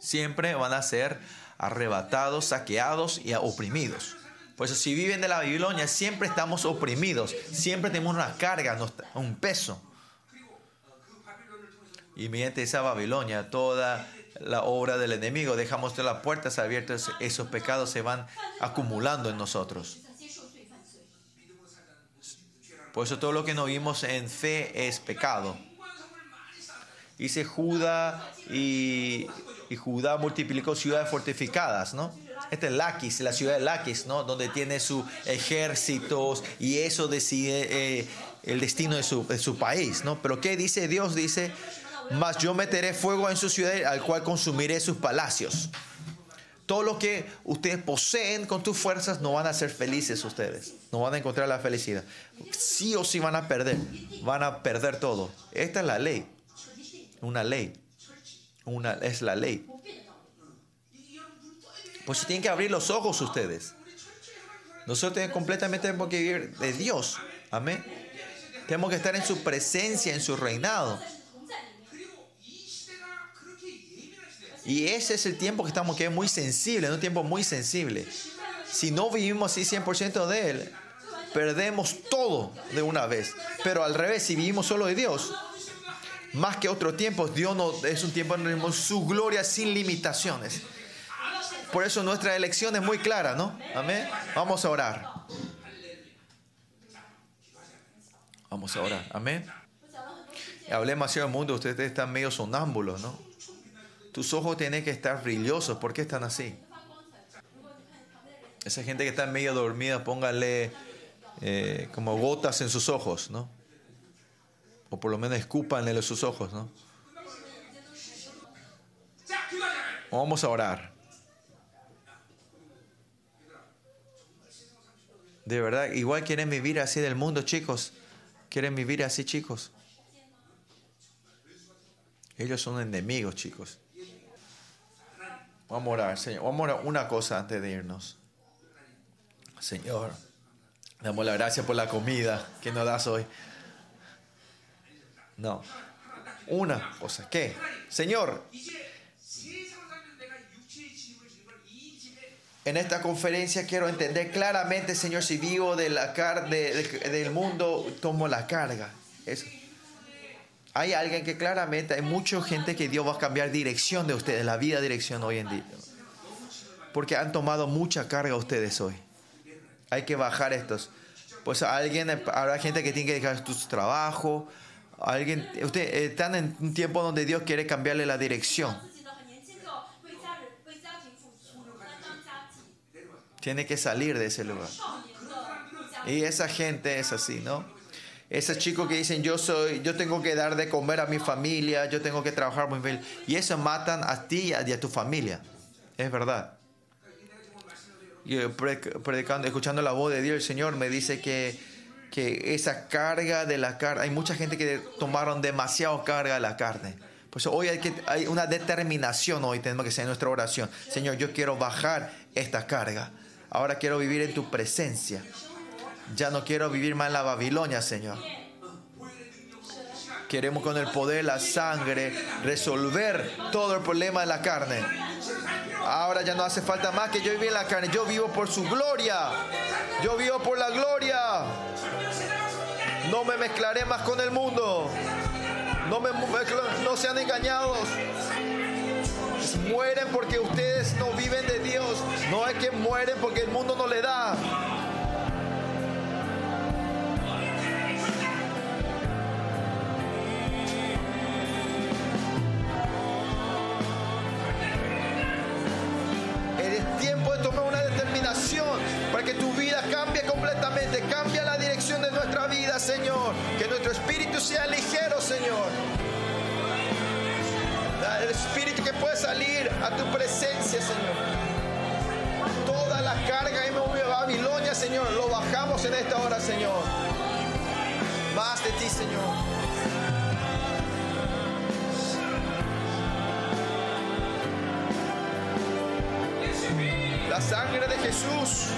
Siempre van a ser arrebatados, saqueados y oprimidos. Por eso si viven de la Babilonia siempre estamos oprimidos, siempre tenemos una carga, un peso y mediante esa Babilonia, toda la obra del enemigo, dejamos todas las puertas abiertas, esos pecados se van acumulando en nosotros. Por eso todo lo que no vimos en fe es pecado. Dice Judá y, Judá multiplicó ciudades fortificadas, ¿no? Este es Laquis, la ciudad de Laquis, ¿no? Donde tiene sus ejércitos y eso decide eh, el destino de su, de su, país, ¿no? Pero ¿qué dice Dios? Dice, mas yo meteré fuego en su ciudad, al cual consumiré sus palacios. Todo lo que ustedes poseen con tus fuerzas no van a ser felices ustedes. No van a encontrar la felicidad. Sí o sí van a perder. Van a perder todo. Esta es la ley. Una ley. Una, es la ley. Pues tienen que abrir los ojos ustedes. Nosotros tenemos completamente tenemos que vivir de Dios. Amén. Tenemos que estar en su presencia, en su reinado. Y ese es el tiempo que estamos, que es muy sensible, es un tiempo muy sensible. Si no vivimos así 100% de Él, perdemos todo de una vez. Pero al revés, si vivimos solo de Dios, más que otros tiempos, Dios no, es un tiempo en el que su gloria sin limitaciones. Por eso nuestra elección es muy clara, ¿no? Amén. Vamos a orar. Vamos a orar. Amén. Hablé demasiado del mundo, ustedes están medio sonámbulos, ¿no? Tus ojos tienen que estar brillosos. ¿Por qué están así? Esa gente que está medio dormida, póngale eh, como gotas en sus ojos, ¿no? O por lo menos escúpanle sus ojos, ¿no? Vamos a orar. De verdad, igual quieren vivir así del mundo, chicos. Quieren vivir así, chicos. Ellos son enemigos, chicos. Vamos a orar, Señor. Vamos a orar una cosa antes de irnos. Señor, damos la gracia por la comida que nos das hoy. No. Una cosa. ¿Qué? Señor, en esta conferencia quiero entender claramente, Señor, si vivo de la car de, del mundo, tomo la carga. Eso. Hay alguien que claramente, hay mucha gente que Dios va a cambiar dirección de ustedes, la vida dirección hoy en día. Porque han tomado mucha carga ustedes hoy. Hay que bajar estos. Pues alguien, habrá gente que tiene que dejar su trabajo. Alguien, ustedes están en un tiempo donde Dios quiere cambiarle la dirección. Tiene que salir de ese lugar. Y esa gente es así, ¿no? Esos chicos que dicen yo soy, yo tengo que dar de comer a mi familia, yo tengo que trabajar mi familia. Y eso matan a ti y a tu familia. Es verdad. Y predic- predicando, escuchando la voz de Dios, el Señor me dice que, que esa carga de la carne, hay mucha gente que tomaron demasiado carga de la carne. Pues hoy hay, que, hay una determinación, hoy tenemos que en nuestra oración. Señor, yo quiero bajar esta carga. Ahora quiero vivir en tu presencia. Ya no quiero vivir más en la Babilonia, Señor. Queremos con el poder, la sangre, resolver todo el problema de la carne. Ahora ya no hace falta más que yo viva en la carne. Yo vivo por su gloria. Yo vivo por la gloria. No me mezclaré más con el mundo. No, me no sean engañados. Mueren porque ustedes no viven de Dios. No es que mueren porque el mundo no le da. Vida cambie completamente. Cambia la dirección de nuestra vida, Señor. Que nuestro espíritu sea ligero, Señor. El espíritu que puede salir a tu presencia, Señor. Toda la carga de Babilonia, Señor, lo bajamos en esta hora, Señor. Más de ti, Señor. La sangre de Jesús